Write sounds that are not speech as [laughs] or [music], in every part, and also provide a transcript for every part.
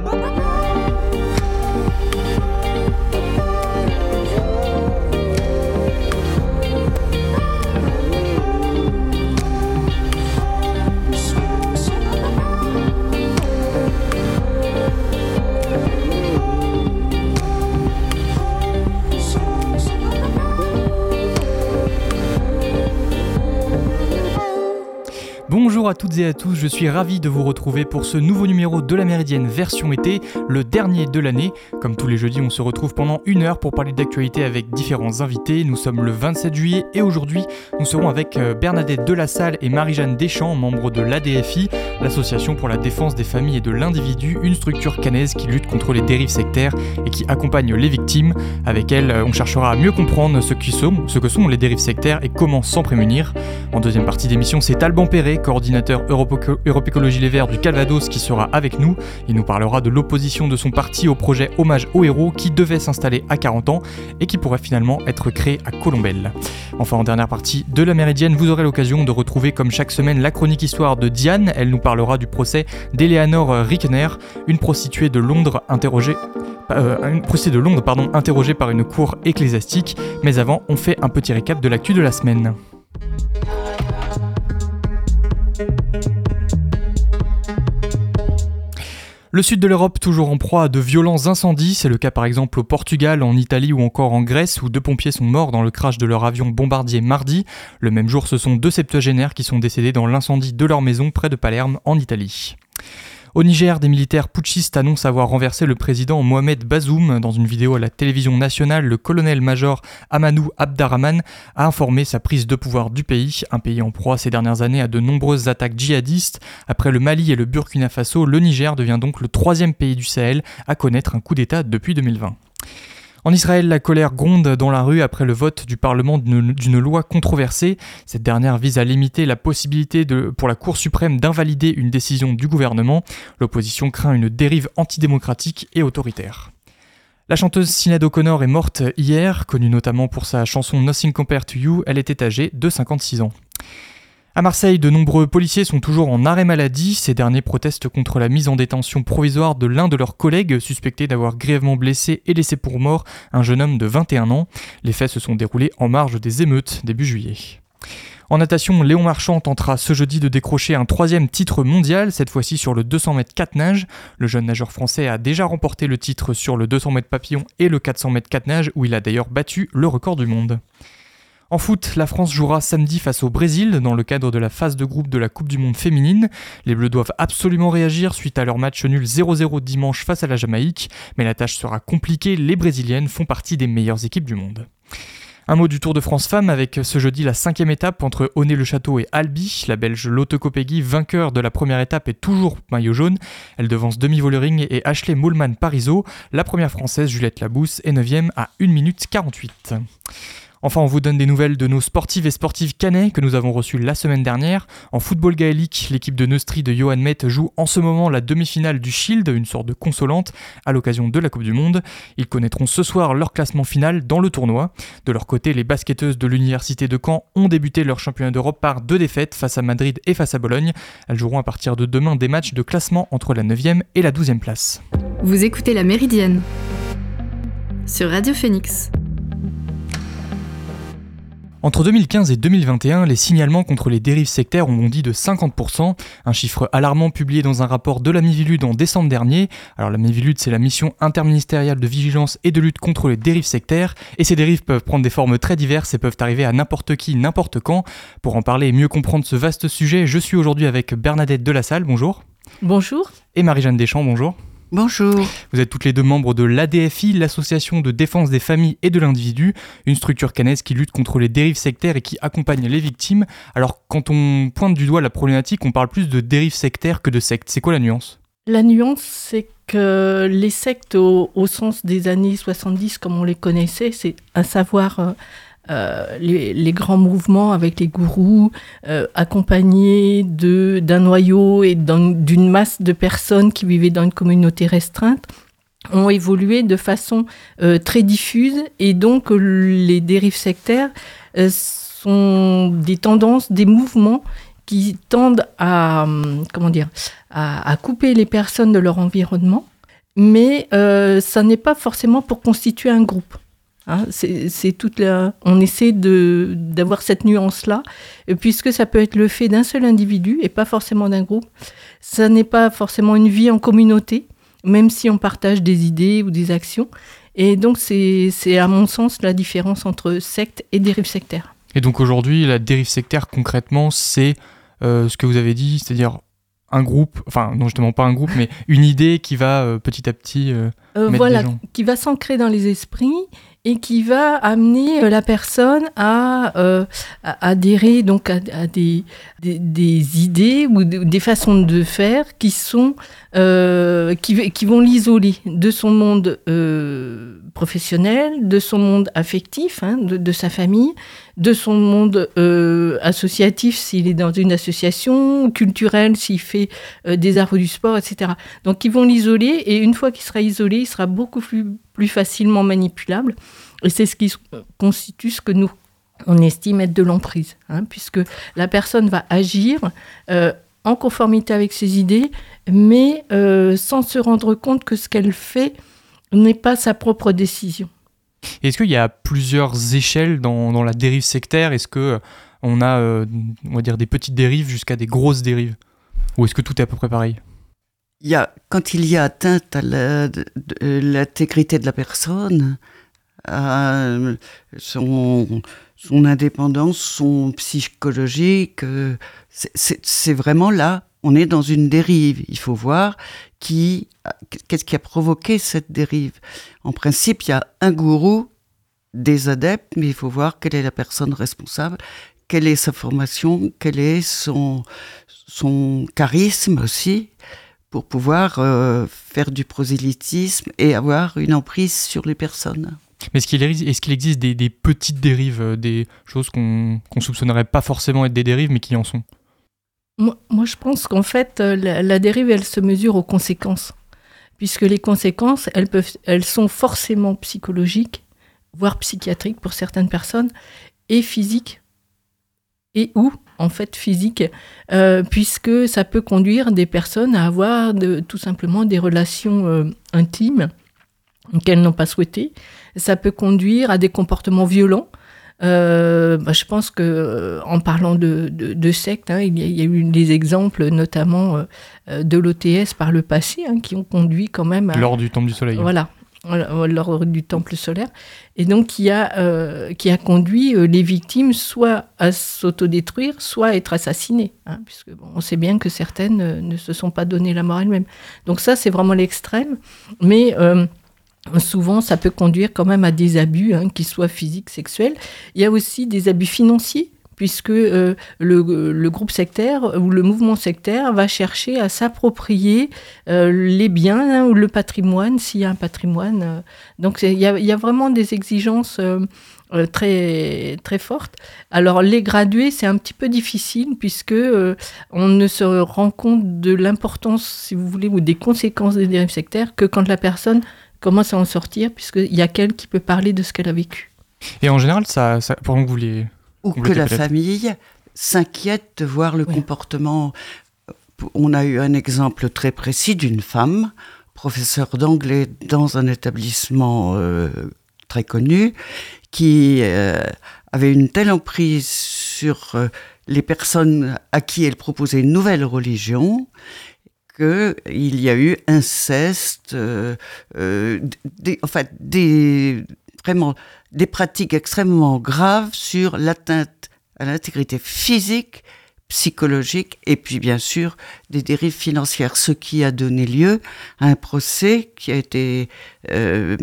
Bye-bye. [laughs] Bonjour à toutes et à tous, je suis ravi de vous retrouver pour ce nouveau numéro de la Méridienne version été, le dernier de l'année. Comme tous les jeudis, on se retrouve pendant une heure pour parler d'actualité avec différents invités. Nous sommes le 27 juillet et aujourd'hui, nous serons avec euh, Bernadette Delassalle et Marie-Jeanne Deschamps, membres de l'ADFI, l'Association pour la défense des familles et de l'individu, une structure canaise qui lutte contre les dérives sectaires et qui accompagne les victimes. Avec elle, euh, on cherchera à mieux comprendre ce, sont, ce que sont les dérives sectaires et comment s'en prémunir. En deuxième partie d'émission, c'est Alban Perret, coordinateur Europe, Les Verts du Calvados, qui sera avec nous. Il nous parlera de l'opposition de son parti au projet Hommage aux héros qui devait s'installer à 40 ans et qui pourrait finalement être créé à Colombelle. Enfin, en dernière partie de la Méridienne, vous aurez l'occasion de retrouver comme chaque semaine la chronique histoire de Diane. Elle nous parlera du procès d'Eleanor Rickner, une prostituée de Londres interrogée euh, une de Londres pardon, interrogée par une cour ecclésiastique. Mais avant, on fait un petit récap de l'actu de la semaine. Le sud de l'Europe toujours en proie à de violents incendies, c'est le cas par exemple au Portugal, en Italie ou encore en Grèce où deux pompiers sont morts dans le crash de leur avion bombardier mardi. Le même jour, ce sont deux septuagénaires qui sont décédés dans l'incendie de leur maison près de Palerme en Italie. Au Niger, des militaires putschistes annoncent avoir renversé le président Mohamed Bazoum. Dans une vidéo à la télévision nationale, le colonel-major Amanou Abdarrahman a informé sa prise de pouvoir du pays, un pays en proie ces dernières années à de nombreuses attaques djihadistes. Après le Mali et le Burkina Faso, le Niger devient donc le troisième pays du Sahel à connaître un coup d'État depuis 2020. En Israël, la colère gronde dans la rue après le vote du Parlement d'une loi controversée. Cette dernière vise à limiter la possibilité pour la Cour suprême d'invalider une décision du gouvernement. L'opposition craint une dérive antidémocratique et autoritaire. La chanteuse Sinead O'Connor est morte hier, connue notamment pour sa chanson Nothing Compared to You, elle était âgée de 56 ans. À Marseille, de nombreux policiers sont toujours en arrêt maladie. Ces derniers protestent contre la mise en détention provisoire de l'un de leurs collègues suspecté d'avoir grièvement blessé et laissé pour mort un jeune homme de 21 ans. Les faits se sont déroulés en marge des émeutes début juillet. En natation, Léon Marchand tentera ce jeudi de décrocher un troisième titre mondial, cette fois-ci sur le 200 mètres 4 nage. Le jeune nageur français a déjà remporté le titre sur le 200 mètres papillon et le 400 mètres 4 nage, où il a d'ailleurs battu le record du monde. En foot, la France jouera samedi face au Brésil dans le cadre de la phase de groupe de la Coupe du Monde féminine. Les Bleus doivent absolument réagir suite à leur match nul 0-0 dimanche face à la Jamaïque, mais la tâche sera compliquée, les Brésiliennes font partie des meilleures équipes du monde. Un mot du Tour de France Femmes avec ce jeudi la cinquième étape entre Honnay-le-Château et Albi. La Belge Lotte Kopecky, vainqueur de la première étape, est toujours maillot jaune. Elle devance Demi Vollering et Ashley Moulman Parizeau. La première française, Juliette Labousse, est 9 à 1 minute 48. Enfin, on vous donne des nouvelles de nos sportives et sportifs canets que nous avons reçus la semaine dernière. En football gaélique, l'équipe de Neustri de Johan Met joue en ce moment la demi-finale du Shield, une sorte de consolante, à l'occasion de la Coupe du Monde. Ils connaîtront ce soir leur classement final dans le tournoi. De leur côté, les basketteuses de l'Université de Caen ont débuté leur championnat d'Europe par deux défaites face à Madrid et face à Bologne. Elles joueront à partir de demain des matchs de classement entre la 9e et la 12e place. Vous écoutez La Méridienne sur Radio Phoenix. Entre 2015 et 2021, les signalements contre les dérives sectaires ont bondi de 50%, un chiffre alarmant publié dans un rapport de la Mivilude en décembre dernier. Alors la Mivilude, c'est la mission interministérielle de vigilance et de lutte contre les dérives sectaires, et ces dérives peuvent prendre des formes très diverses et peuvent arriver à n'importe qui, n'importe quand. Pour en parler et mieux comprendre ce vaste sujet, je suis aujourd'hui avec Bernadette Delassalle, bonjour. Bonjour. Et Marie-Jeanne Deschamps, bonjour. Bonjour. Vous êtes toutes les deux membres de l'ADFI, l'Association de défense des familles et de l'individu, une structure canaise qui lutte contre les dérives sectaires et qui accompagne les victimes. Alors quand on pointe du doigt la problématique, on parle plus de dérives sectaires que de sectes. C'est quoi la nuance? La nuance, c'est que les sectes au, sens des années 70, comme on les connaissait, c'est un savoir... Euh, euh, les, grands mouvements avec les gourous, euh, accompagnés d'un noyau et d'une masse de personnes qui vivaient dans une communauté restreinte, ont évolué de façon euh, très diffuse et donc les dérives sectaires sont des tendances, des mouvements qui tendent à, comment dire, à couper les personnes de leur environnement mais ça n'est pas forcément pour constituer un groupe. Hein, c'est toute la... On essaie d'avoir cette nuance-là, puisque ça peut être le fait d'un seul individu et pas forcément d'un groupe. Ça n'est pas forcément une vie en communauté, même si on partage des idées ou des actions. Et donc, c'est à mon sens la différence entre secte et dérive sectaire. Et donc aujourd'hui, la dérive sectaire, concrètement, c'est euh, ce que vous avez dit, c'est-à-dire un groupe, enfin non justement pas un groupe, mais [laughs] une idée qui va euh, petit à petit euh, voilà, qui va s'ancrer dans les esprits et qui va amener euh, la personne à, euh, adhérer donc à, des, des, idées ou des façons de faire qui sont euh, qui, qui, vont l'isoler de son monde professionnel, de son monde affectif, hein, de, sa famille, de son monde associatif s'il est dans une association, culturelle s'il fait des arts ou du sport, etc. Donc ils vont l'isoler et une fois qu'il sera isolé, il sera beaucoup plus plus facilement manipulable. Et c'est ce qui constitue ce que nous, on estime être de l'emprise, hein, puisque la personne va agir euh, en conformité avec ses idées, mais euh, sans se rendre compte que ce qu'elle fait n'est pas sa propre décision. Est-ce qu'il y a plusieurs échelles dans, dans la dérive sectaire? Est-ce que euh, on a, on va dire, des petites dérives jusqu'à des grosses dérives? Ou est-ce que tout est à peu près pareil? Il y a, quand il y a atteinte à l'intégrité de la personne, à son, son indépendance, son psychologique, c'est vraiment là, on est dans une dérive. Il faut voir qui, qu'est-ce qui a provoqué cette dérive. En principe, il y a un gourou, des adeptes, mais il faut voir quelle est la personne responsable, quelle est sa formation, quel est son, charisme aussi pour pouvoir euh, faire du prosélytisme et avoir une emprise sur les personnes. Mais est-ce qu'il existe des, petites dérives, euh, des choses qu'on ne soupçonnerait pas forcément être des dérives, mais qui en sont? Moi, je pense qu'en fait, euh, la, dérive, elle se mesure aux conséquences. Puisque les conséquences, elles, peuvent, elles sont forcément psychologiques, voire psychiatriques pour certaines personnes, et physiques, et ou en fait physique, euh, puisque ça peut conduire des personnes à avoir tout simplement des relations euh, intimes qu'elles n'ont pas souhaitées. Ça peut conduire à des comportements violents. Euh, bah, je pense que en parlant de, de, sectes, hein, il, y a, eu des exemples, notamment de l'OTS par le passé, hein, qui ont conduit quand même à... Lors du Temple du Soleil. Voilà, lors du temple solaire, et donc qui a, euh, qui a conduit euh, les victimes soit à s'autodétruire, soit à être assassinées, hein, puisque on sait bien que certaines euh, ne se sont pas donné la mort elles-mêmes. Donc ça, c'est vraiment l'extrême, mais souvent, ça peut conduire quand même à des abus, hein, qu'ils soient physiques, sexuels. Il y a aussi des abus financiers puisque euh, le, groupe sectaire ou le mouvement sectaire va chercher à s'approprier euh, les biens hein, ou le patrimoine, s'il y a un patrimoine. Euh. donc il y, a vraiment des exigences très, très fortes. Alors les graduer, c'est un petit peu difficile puisque on ne se rend compte de l'importance, si vous voulez, ou des conséquences des dérives sectaires que quand la personne commence à en sortir, puisqu'il y a qu'elle qui peut parler de ce qu'elle a vécu. Et en général, ça, que vous les ou que la famille s'inquiète de voir le comportement. On a eu un exemple très précis d'une femme, professeure d'anglais dans un établissement euh, très connu, qui euh, avait une telle emprise sur euh, les personnes à qui elle proposait une nouvelle religion qu'il y a eu inceste, des, en fait, des, vraiment des pratiques extrêmement graves sur l'atteinte à l'intégrité physique, psychologique et puis bien sûr des dérives financières, ce qui a donné lieu à un procès qui a été euh,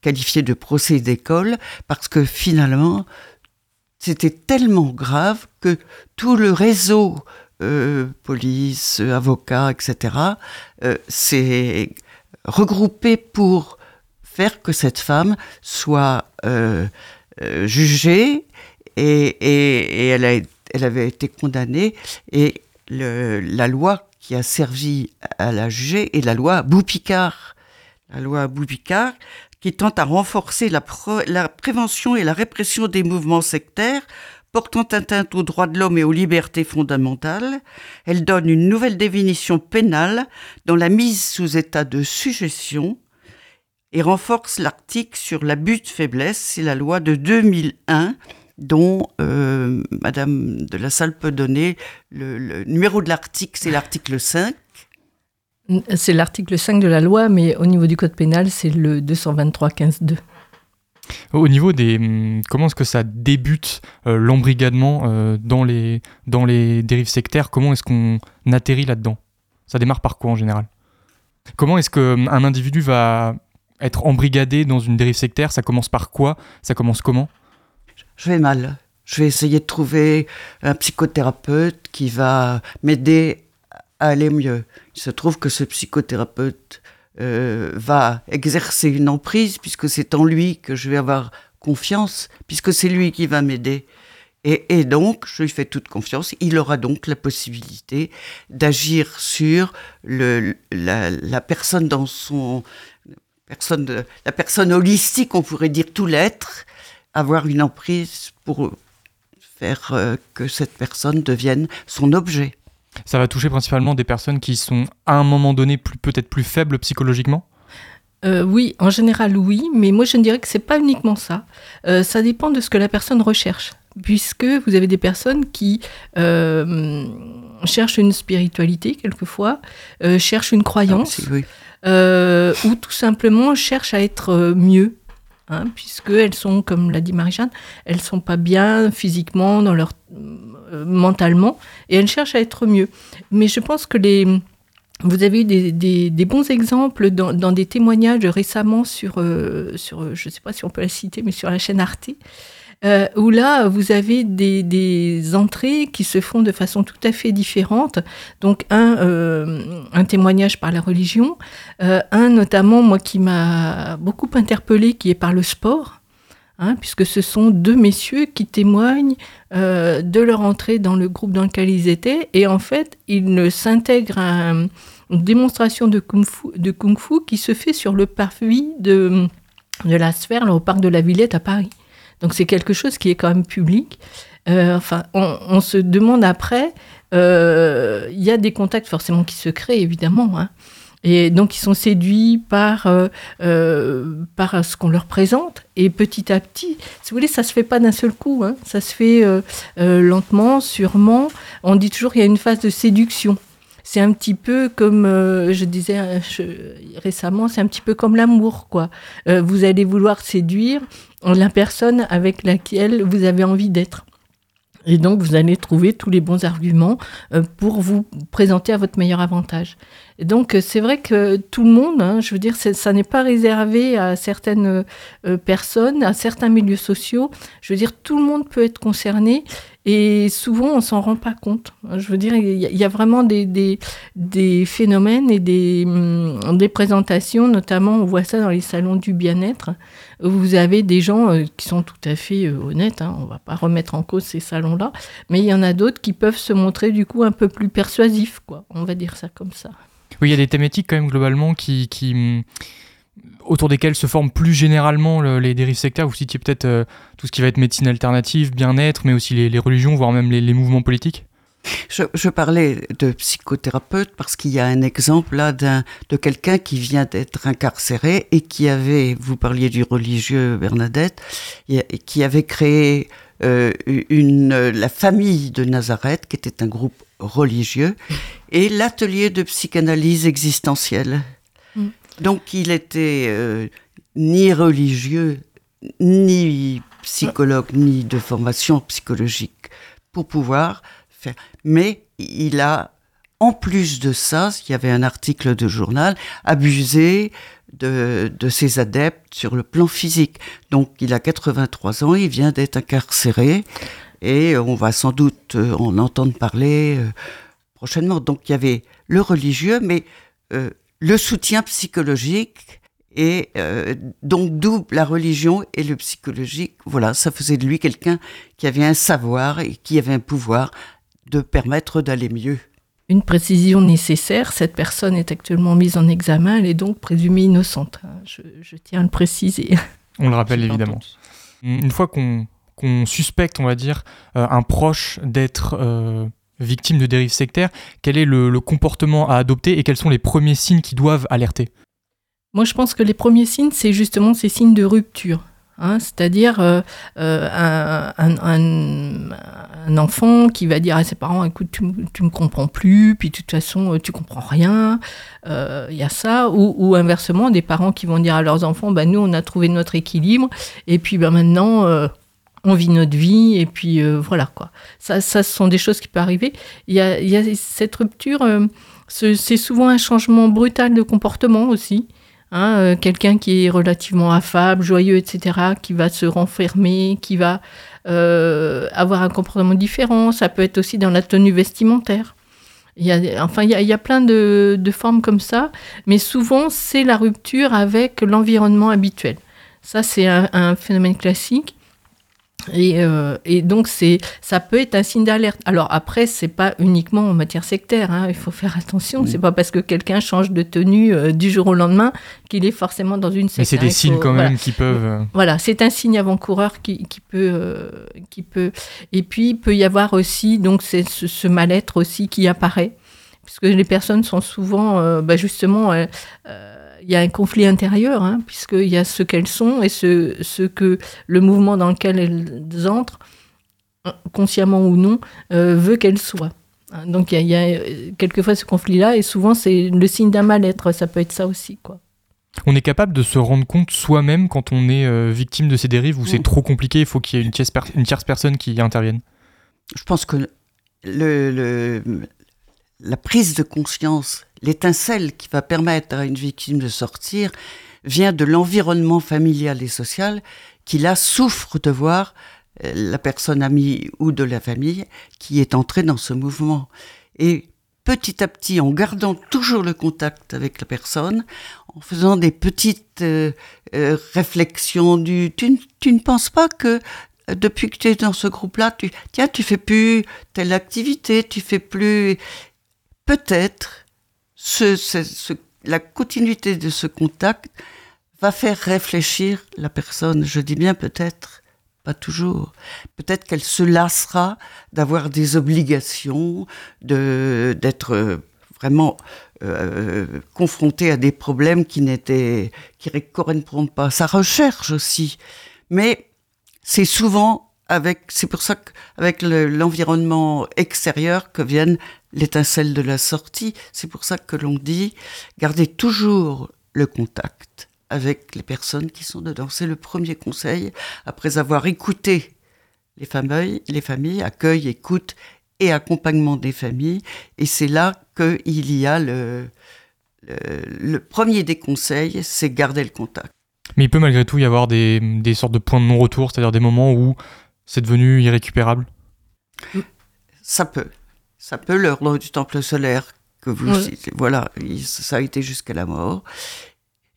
qualifié de procès d'école parce que finalement c'était tellement grave que tout le réseau euh, police, avocats, etc., euh, s'est regroupé pour faire que cette femme soit euh, euh, jugée et, elle, avait été condamnée et la loi qui a servi à la juger est la loi Boupicard. La loi Boupicard qui tente à renforcer la prévention et la répression des mouvements sectaires portant atteinte aux droits de l'homme et aux libertés fondamentales. Elle donne une nouvelle définition pénale dans la mise sous état de suggestion et renforce l'article sur l'abus de faiblesse. C'est la loi de 2001 dont euh, Madame de la Salle peut donner le, numéro de l'article, c'est l'article 5. C'est l'article 5 de la loi, mais au niveau du code pénal, c'est le 223-15-2. Au niveau des... Hum, comment est-ce que ça débute euh, l'embrigadement euh, dans, les, dans les dérives sectaires? Comment est-ce qu'on atterrit là-dedans? Ça démarre par quoi en général? Comment est-ce qu'un hum, individu va être embrigadé dans une dérive sectaire? Ça commence par quoi? Ça commence comment? Je vais mal. Je vais essayer de trouver un psychothérapeute qui va m'aider à aller mieux. Il se trouve que ce psychothérapeute euh, va exercer une emprise, puisque c'est en lui que je vais avoir confiance, puisque c'est lui qui va m'aider. Et, donc, je lui fais toute confiance. Il aura donc la possibilité d'agir sur le, la, personne dans son personne, la personne holistique, on pourrait dire tout l'être, avoir une emprise pour faire euh, que cette personne devienne son objet. Ça va toucher principalement des personnes qui sont à un moment donné peut-être plus faibles psychologiquement euh, oui, en général oui, mais moi je ne dirais que c'est pas uniquement ça. Euh, ça dépend de ce que la personne recherche, puisque vous avez des personnes qui euh, cherchent une spiritualité quelquefois, cherchent une croyance, ah, ou tout simplement cherchent à être mieux, hein, puisqu'elles sont, comme l'a dit Marie-Jeanne, elles sont pas bien physiquement dans leur mentalement et elle cherche à être mieux. Mais je pense que les, vous avez eu des, des, bons exemples dans, dans, des témoignages récemment sur, euh, sur je ne sais pas si on peut la citer, mais sur la chaîne Arte, euh, où là, vous avez des, des, entrées qui se font de façon tout à fait différente. Donc, un, un témoignage par la religion, un notamment, moi, qui m'a beaucoup interpellé, qui est par le sport. Hein, puisque ce sont deux messieurs qui témoignent euh, de leur entrée dans le groupe dans lequel ils étaient, et en fait, ils s'intègrent à une démonstration de kung-fu, qui se fait sur le parvis de, de la sphère, au parc de la Villette à Paris. Donc c'est quelque chose qui est quand même public. Euh, enfin, on, se demande après, euh, il y a des contacts forcément qui se créent, évidemment. Hein. Et donc, ils sont séduits par, euh, euh, par ce qu'on leur présente. Et petit à petit, si vous voulez, ça se fait pas d'un seul coup. Hein. Ça se fait euh, lentement, sûrement. On dit toujours qu'il y a une phase de séduction. C'est un petit peu comme, je disais récemment, c'est un petit peu comme l'amour, quoi. vous allez vouloir séduire la personne avec laquelle vous avez envie d'être. Et donc, vous allez trouver tous les bons arguments pour vous présenter à votre meilleur avantage donc c'est vrai que tout le monde, hein, je veux dire, ça n'est pas réservé à certaines euh, personnes, à certains milieux sociaux. Je veux dire, tout le monde peut être concerné et souvent on s'en rend pas compte. Je veux dire, il y, a vraiment des, des, phénomènes et des, hum, des, présentations, notamment on voit ça dans les salons du bien-être, vous avez des gens euh, qui sont tout à fait euh, honnêtes, hein, on va pas remettre en cause ces salons-là, mais il y en a d'autres qui peuvent se montrer du coup un peu plus persuasifs, quoi. On va dire ça comme ça. Oui, il y a des thématiques quand même globalement qui, mm, autour desquelles se forment plus généralement les dérives sectaires. Vous citiez peut-être euh, tout ce qui va être médecine alternative, bien-être, mais aussi les, religions, voire même les, mouvements politiques. Je, parlais de psychothérapeute parce qu'il y a un exemple là de quelqu'un qui vient d'être incarcéré et qui avait, vous parliez du religieux Bernadette, qui avait créé euh, une, la famille de Nazareth, qui était un groupe religieux, et l'atelier de psychanalyse existentielle. Mm. Donc il était euh, ni religieux, ni psychologue, ni de formation psychologique pour pouvoir faire. Mais il a, en plus de ça, il y avait un article de journal, abusé de, de, ses adeptes sur le plan physique. Donc il a 83 ans, il vient d'être incarcéré et on va sans doute euh, en entendre parler euh, prochainement. Donc il y avait le religieux, mais euh, le soutien psychologique et donc d'où la religion et le psychologique. Voilà, ça faisait de lui quelqu'un qui avait un savoir et qui avait un pouvoir de permettre d'aller mieux. Une précision nécessaire, cette personne est actuellement mise en examen, elle est donc présumée innocente. Je, je tiens à le préciser. On le rappelle évidemment. Une fois qu'on qu'on suspecte, on va dire, un proche d'être victime de dérives sectaires, quel est le, comportement à adopter et quels sont les premiers signes qui doivent alerter? Moi, je pense que les premiers signes, c'est justement ces signes de rupture. Hein, c'est-à-dire euh, euh, un, enfant qui va dire à ses parents écoute tu, tu me comprends plus puis de toute façon tu comprends rien euh, il y a ça ou, inversement des parents qui vont dire à leurs enfants bah, nous on a trouvé notre équilibre et puis ben maintenant on vit notre vie et puis voilà quoi ça, ça ce sont des choses qui peuvent arriver il y a, il y a cette rupture c'est souvent un changement brutal de comportement aussi Hein, euh, quelqu'un qui est relativement affable, joyeux, etc., qui va se renfermer, qui va euh, avoir un comportement différent. Ça peut être aussi dans la tenue vestimentaire. Il y a, enfin, il y a, plein de, formes comme ça, mais souvent, c'est la rupture avec l'environnement habituel. Ça, c'est un, phénomène classique. Euh, et, donc, c'est, ça peut être un signe d'alerte. Alors après, c'est pas uniquement en matière sectaire. Hein, il faut faire attention. C'est pas parce que quelqu'un change de tenue euh, du jour au lendemain qu'il est forcément dans une secte. Mais c'est des signes quand même qui peuvent. Euh, voilà, c'est un signe avant-coureur qui, qui, peut, qui peut. Et puis, il peut y avoir aussi donc c'est ce, mal-être aussi qui apparaît, puisque les personnes sont souvent, bah, justement il y a un conflit intérieur, hein, puisqu'il y a ce qu'elles sont et ce, ce, que le mouvement dans lequel elles entrent, consciemment ou non, euh, veut qu'elles soient. Hein, donc il y, a, euh, quelquefois ce conflit-là, et souvent c'est le signe d'un mal-être, ça peut être ça aussi. quoi. On est capable de se rendre compte soi-même quand on est euh, victime de ces dérives, ou c'est trop compliqué, il faut qu'il y ait une tierce, une tierce personne qui intervienne? Je pense que le, le, la prise de conscience l'étincelle qui va permettre à une victime de sortir vient de l'environnement familial et social qui là souffre de voir euh, la personne amie ou de la famille qui est entrée dans ce mouvement. Et petit à petit, en gardant toujours le contact avec la personne, en faisant des petites euh, euh, réflexions du tu, tu, ne penses pas que depuis que tu es dans ce groupe-là, tu tiens, tu fais plus telle activité, tu fais plus peut-être la continuité de ce contact va faire réfléchir la personne. Je dis bien peut-être, pas toujours. Peut-être qu'elle se lassera d'avoir des obligations, de d'être vraiment euh, confrontée à des problèmes qui n'étaient qui ne correspondent pas à sa recherche aussi. Mais c'est souvent avec, c'est pour ça qu'avec l'environnement extérieur que viennent l'étincelle de la sortie. C'est pour ça que l'on dit gardez toujours le contact avec les personnes qui sont dedans. C'est le premier conseil après avoir écouté les familles, les familles, accueil, écoute et accompagnement des familles. Et c'est là qu'il y a le, le, premier des conseils, c'est garder le contact. Mais il peut malgré tout y avoir des, des sortes de points de non-retour, c'est-à-dire des moments où c'est devenu irrécupérable? Ça peut. Ça peut l'heure du temple solaire que vous voilà, ça a été jusqu'à la mort.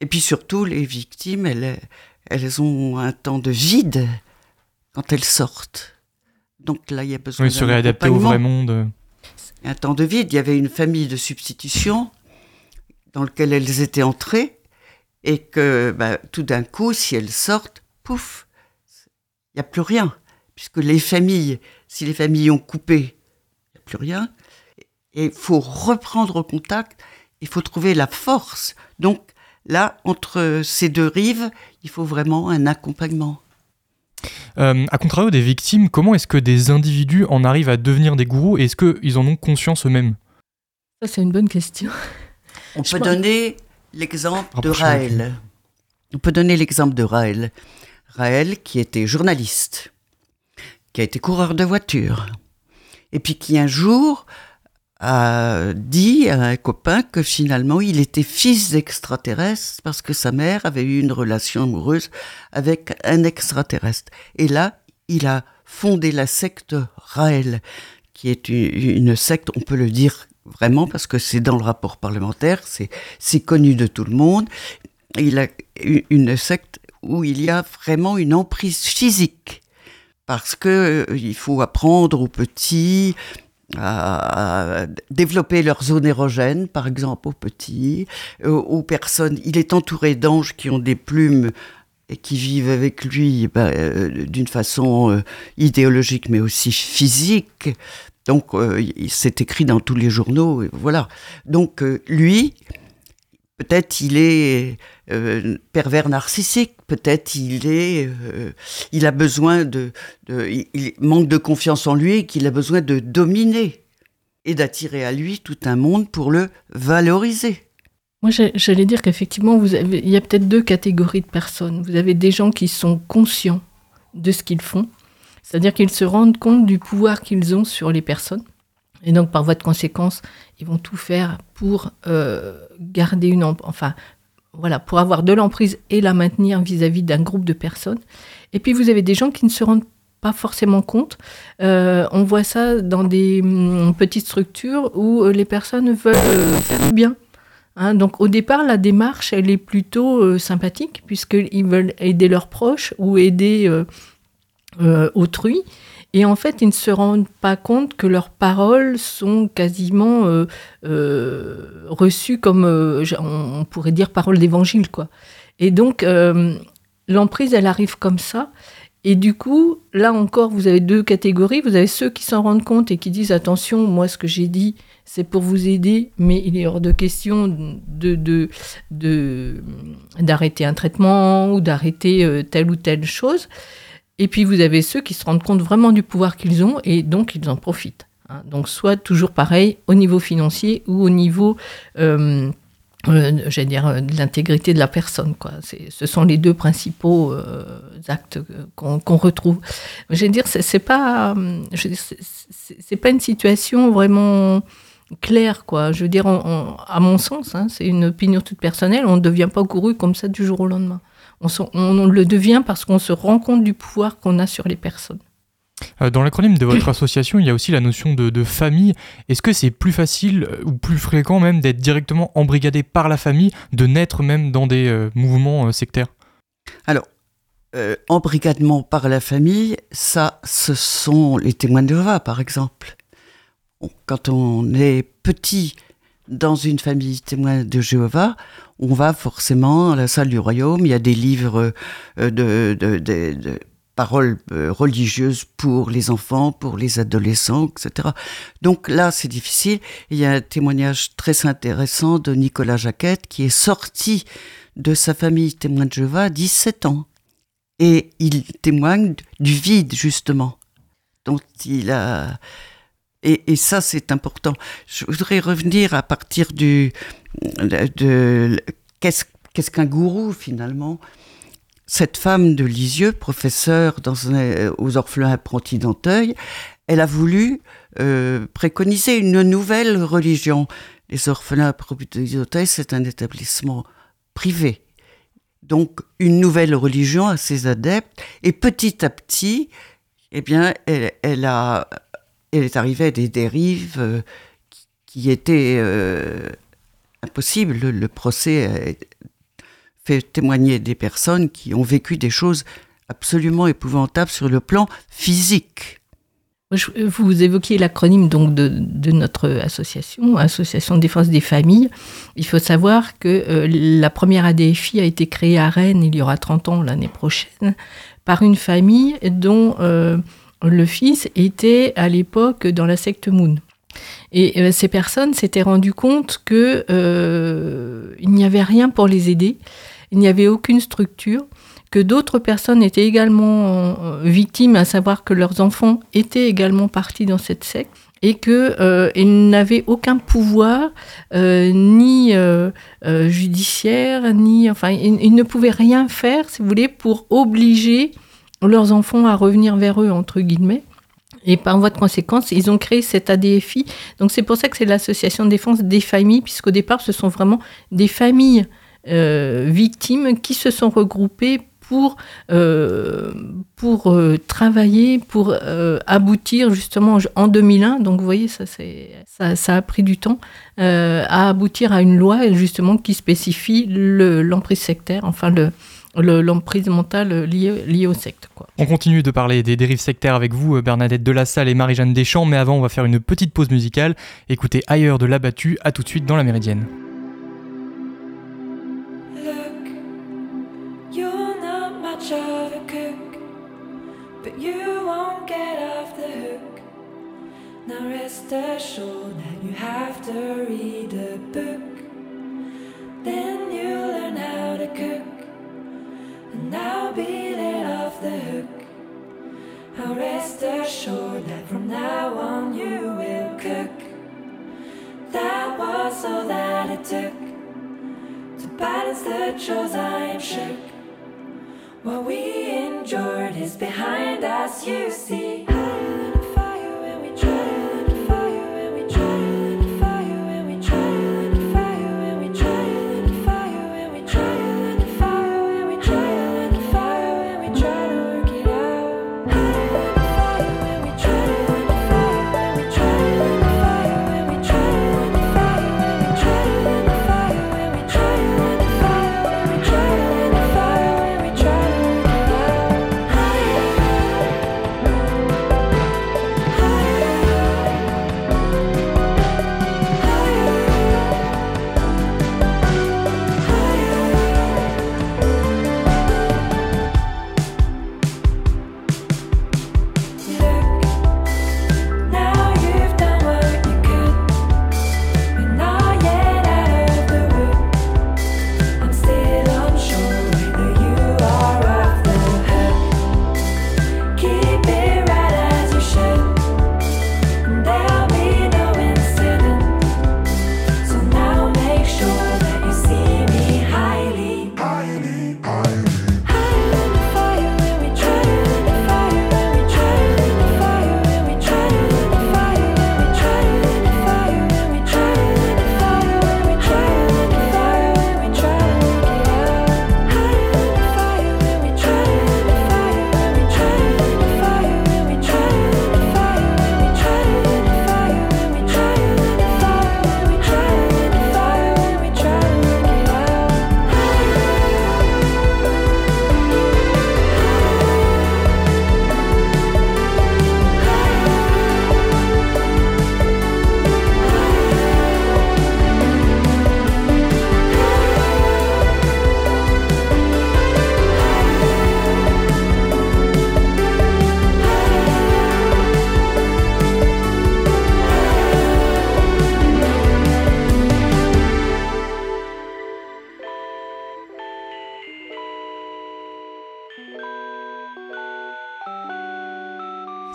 Et puis surtout, les victimes, elles, elles ont un temps de vide quand elles sortent. Donc là, il y a besoin oui, se réadapter au vrai monde. Un temps de vide. Il y avait une famille de substitution dans laquelle elles étaient entrées et que bah, tout d'un coup, si elles sortent, pouf, il n'y a plus rien. Puisque les familles, si les familles ont coupé, plus rien. Et il faut reprendre contact, il faut trouver la force. Donc là, entre ces deux rives, il faut vraiment un accompagnement. Euh, à contrario des victimes, comment est-ce que des individus en arrivent à devenir des gourous et est-ce qu'ils en ont conscience eux-mêmes? Ça, c'est une bonne question. On peut donner l'exemple de Raël. On peut donner l'exemple de Raël. Raël, qui était journaliste, qui a été coureur de voiture, et puis qui un jour a dit à un copain que finalement il était fils d'extraterrestre parce que sa mère avait eu une relation amoureuse avec un extraterrestre. Et là, il a fondé la secte Raël, qui est une, secte, on peut le dire vraiment parce que c'est dans le rapport parlementaire, c'est connu de tout le monde. Il a une secte où il y a vraiment une emprise physique parce que euh, il faut apprendre aux petits à développer leur zone érogène, par exemple aux petits, euh, aux personnes. Il est entouré d'anges qui ont des plumes et qui vivent avec lui bah, d'une façon idéologique mais aussi physique. Donc c'est écrit dans tous les journaux, voilà. Donc lui, peut-être il est pervers narcissique, peut-être il est, il a besoin de, il manque de confiance en lui et qu'il a besoin de dominer et d'attirer à lui tout un monde pour le valoriser. Moi, j'allais dire qu'effectivement, il y a peut-être deux catégories de personnes. Vous avez des gens qui sont conscients de ce qu'ils font, c'est-à-dire qu'ils se rendent compte du pouvoir qu'ils ont sur les personnes. Et donc, par voie de conséquence, ils vont tout faire pour euh, garder une, enfin, voilà, pour avoir de l'emprise et la maintenir vis-à-vis d'un groupe de personnes. Et puis, vous avez des gens qui ne se rendent pas forcément compte. Euh, on voit ça dans des hum, petites structures où euh, les personnes veulent faire du bien Hein, donc au départ, la démarche, elle est plutôt sympathique, puisqu'ils veulent aider leurs proches ou aider autrui. Et en fait, ils ne se rendent pas compte que leurs paroles sont quasiment reçues comme, on pourrait dire, paroles d'évangile. quoi. Et donc, l'emprise, elle arrive comme ça. Et du coup, là encore, vous avez deux catégories. Vous avez ceux qui s'en rendent compte et qui disent attention, moi, ce que j'ai dit, c'est pour vous aider, mais il est hors de question de, d'arrêter un traitement ou d'arrêter euh, telle ou telle chose. Et puis vous avez ceux qui se rendent compte vraiment du pouvoir qu'ils ont et donc ils en profitent. Hein. Donc soit toujours pareil au niveau financier ou au niveau, euh, euh, j'allais dire, de l'intégrité de la personne. Quoi. ce sont les deux principaux actes qu'on, retrouve. Je dire, c'est, pas, c'est pas une situation vraiment clair, quoi. Je veux dire, à mon sens, hein, c'est une opinion toute personnelle, on ne devient pas gourou comme ça du jour au lendemain. On, le devient parce qu'on se rend compte du pouvoir qu'on a sur les personnes. Euh, dans l'acronyme de votre association, il y a aussi la notion de, famille. Est-ce que c'est plus facile euh, ou plus fréquent même d'être directement embrigadé par la famille, de naître même dans des euh, mouvements sectaires? Alors, embrigadement par la famille, ça, ce sont les témoins de Jéhovah, par exemple quand on est petit dans une famille témoin de Jéhovah, on va forcément à la salle du royaume. Il y a des livres euh, de, paroles euh, religieuses pour les enfants, pour les adolescents, etc. Donc là, c'est difficile. Il y a un témoignage très intéressant de Nicolas Jacquette qui est sorti de sa famille témoin de Jéhovah à 17 ans. Et il témoigne du vide, justement, dont il a et, ça, c'est important. Je voudrais revenir à partir du, de, qu'est-ce qu'un gourou finalement? Cette femme de Lisieux, professeure dans aux orphelins apprentis d'Anteuil, elle a voulu euh, préconiser une nouvelle religion. Les orphelins apprentis d'Anteuil, c'est un établissement privé. Donc une nouvelle religion à ses adeptes. Et petit à petit, eh bien, elle, elle a est arrivée à des dérives euh, qui étaient euh, impossibles. Le, procès fait témoigner des personnes qui ont vécu des choses absolument épouvantables sur le plan physique. Vous évoquiez l'acronyme donc de, notre association, Association défense des familles. Il faut savoir que euh, la première ADFI a été créée à Rennes il y aura 30 ans l'année prochaine par une famille dont le fils était à l'époque dans la secte Moon. Et euh, ces personnes s'étaient rendues compte qu'il euh, n'y avait rien pour les aider, il n'y avait aucune structure, que d'autres personnes étaient également euh, victimes, à savoir que leurs enfants étaient également partis dans cette secte et qu'ils n'avaient aucun pouvoir ni judiciaire ni enfin ils, ne pouvaient rien faire si vous voulez pour obliger leurs enfants à revenir vers eux, entre guillemets. Et par voie de conséquence, ils ont créé cette ADFI. Donc c'est pour ça que c'est l'association de défense des familles, puisqu'au départ, ce sont vraiment des familles euh, victimes qui se sont regroupées pour, euh, pour euh, travailler, pour aboutir justement en 2001, donc vous voyez, ça, ça, ça a pris du temps, à aboutir à une loi justement qui spécifie l'emprise sectaire, enfin le, l'emprise mentale liée, liée, au secte. Quoi. On continue de parler des dérives sectaires avec vous, euh, Bernadette Delassalle et Marie-Jeanne Deschamps, mais avant, on va faire une petite pause musicale. Écoutez ailleurs de l'abattu, à tout de suite dans la Méridienne. Now rest assured that you have to read a book. Then you learn how to cook. And I'll be let off the hook. Now rest assured that from now on you will cook. That was all that it took to balance the chores I am shook. What we endured is behind us, you see. Higher than fire when we try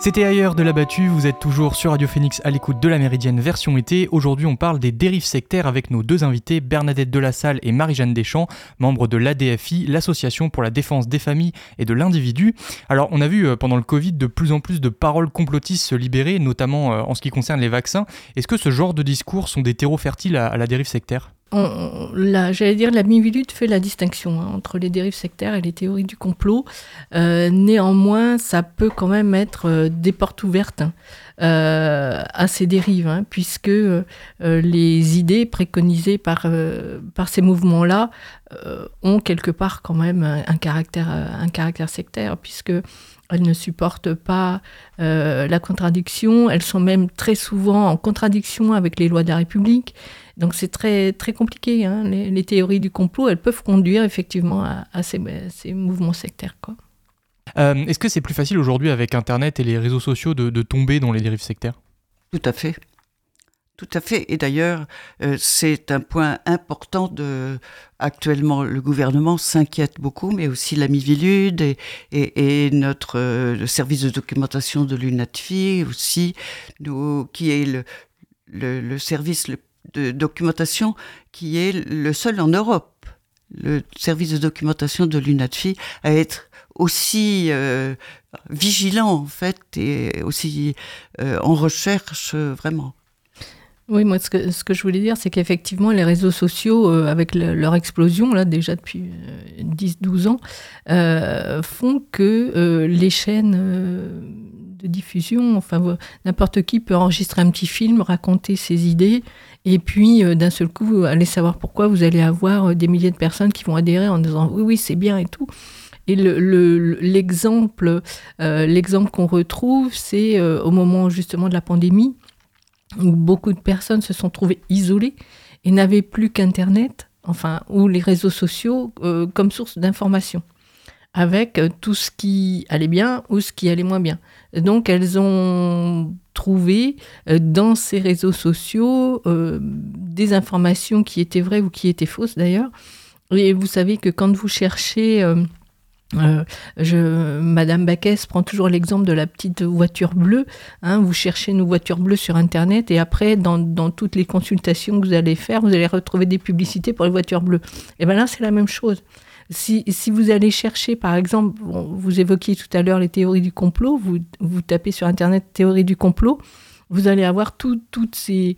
C'était ailleurs de la battue, vous êtes toujours sur Radio Phoenix à l'écoute de la Méridienne version été. Aujourd'hui on parle des dérives sectaires avec nos deux invités, Bernadette Delassalle et Marie-Jeanne Deschamps, membres de l'ADFI, l'Association pour la défense des familles et de l'individu. Alors on a vu euh, pendant le Covid de plus en plus de paroles complotistes se libérer, notamment euh, en ce qui concerne les vaccins. Est-ce que ce genre de discours sont des terreaux fertiles à, à la dérive sectaire? On- la- j'allais dire, la Mivilude fait la distinction hein, entre les dérives sectaires et les théories du complot. Euh, néanmoins, ça peut quand même être euh, des portes ouvertes hein, euh, à ces dérives, hein, puisque les idées préconisées par, ces mouvements-là ont quelque part quand même un, caractère, un caractère sectaire, puisque elles ne supportent pas la contradiction, elles sont même très souvent en contradiction avec les lois de la République. Donc c'est très, très compliqué. hein. Les, les théories du complot, elles peuvent conduire effectivement à, à ces, ces mouvements sectaires. Quoi. Euh, Est-ce que c'est plus facile aujourd'hui avec Internet et les réseaux sociaux de, de tomber dans les dérives sectaires? Tout à fait. Tout à fait. Et d'ailleurs, euh, c'est un point important de. Actuellement, le gouvernement s'inquiète beaucoup, mais aussi la Mivilude et, et, et notre euh, le service de documentation de l'UNATFI aussi, nous, qui est le, le, le service le- de documentation qui est le seul en Europe. Le service de documentation de l'UNATFI à être aussi euh, vigilant en fait et aussi euh, en recherche euh, vraiment. Oui, moi, ce que, ce que je voulais dire, c'est qu'effectivement, les réseaux sociaux, euh, avec le- leur explosion, là, déjà depuis 10-12 ans, euh, font que euh, les chaînes euh, de diffusion, enfin, n'importe qui peut enregistrer un petit film, raconter ses idées, et puis euh, d'un seul coup, allez savoir pourquoi, vous allez avoir euh, des milliers de personnes qui vont adhérer en disant oui, oui, c'est bien et tout. Et le- le- l'exemple euh, l'exemple qu'on retrouve, c'est euh, au moment justement de la pandémie, où beaucoup de personnes se sont trouvées isolées et n'avaient plus qu'Internet, enfin, ou les réseaux sociaux euh, comme source d'information. Avec euh, tout ce qui allait bien ou ce qui allait moins bien. Donc elles ont trouvé euh, dans ces réseaux sociaux euh, des informations qui étaient vraies ou qui étaient fausses d'ailleurs. Et vous savez que quand vous cherchez... Madame Baquès prend toujours l'exemple de la petite voiture bleue. hein. vous cherchez une voiture bleue sur Internet et après, dans, dans toutes les consultations que vous allez faire, vous allez retrouver des publicités pour les voitures bleues. Et bien là, c'est la même chose. Si, vous allez chercher, par exemple, vous évoquiez tout à l'heure les théories du complot, vous, tapez sur Internet théorie du complot, vous allez avoir tout- toutes, ces,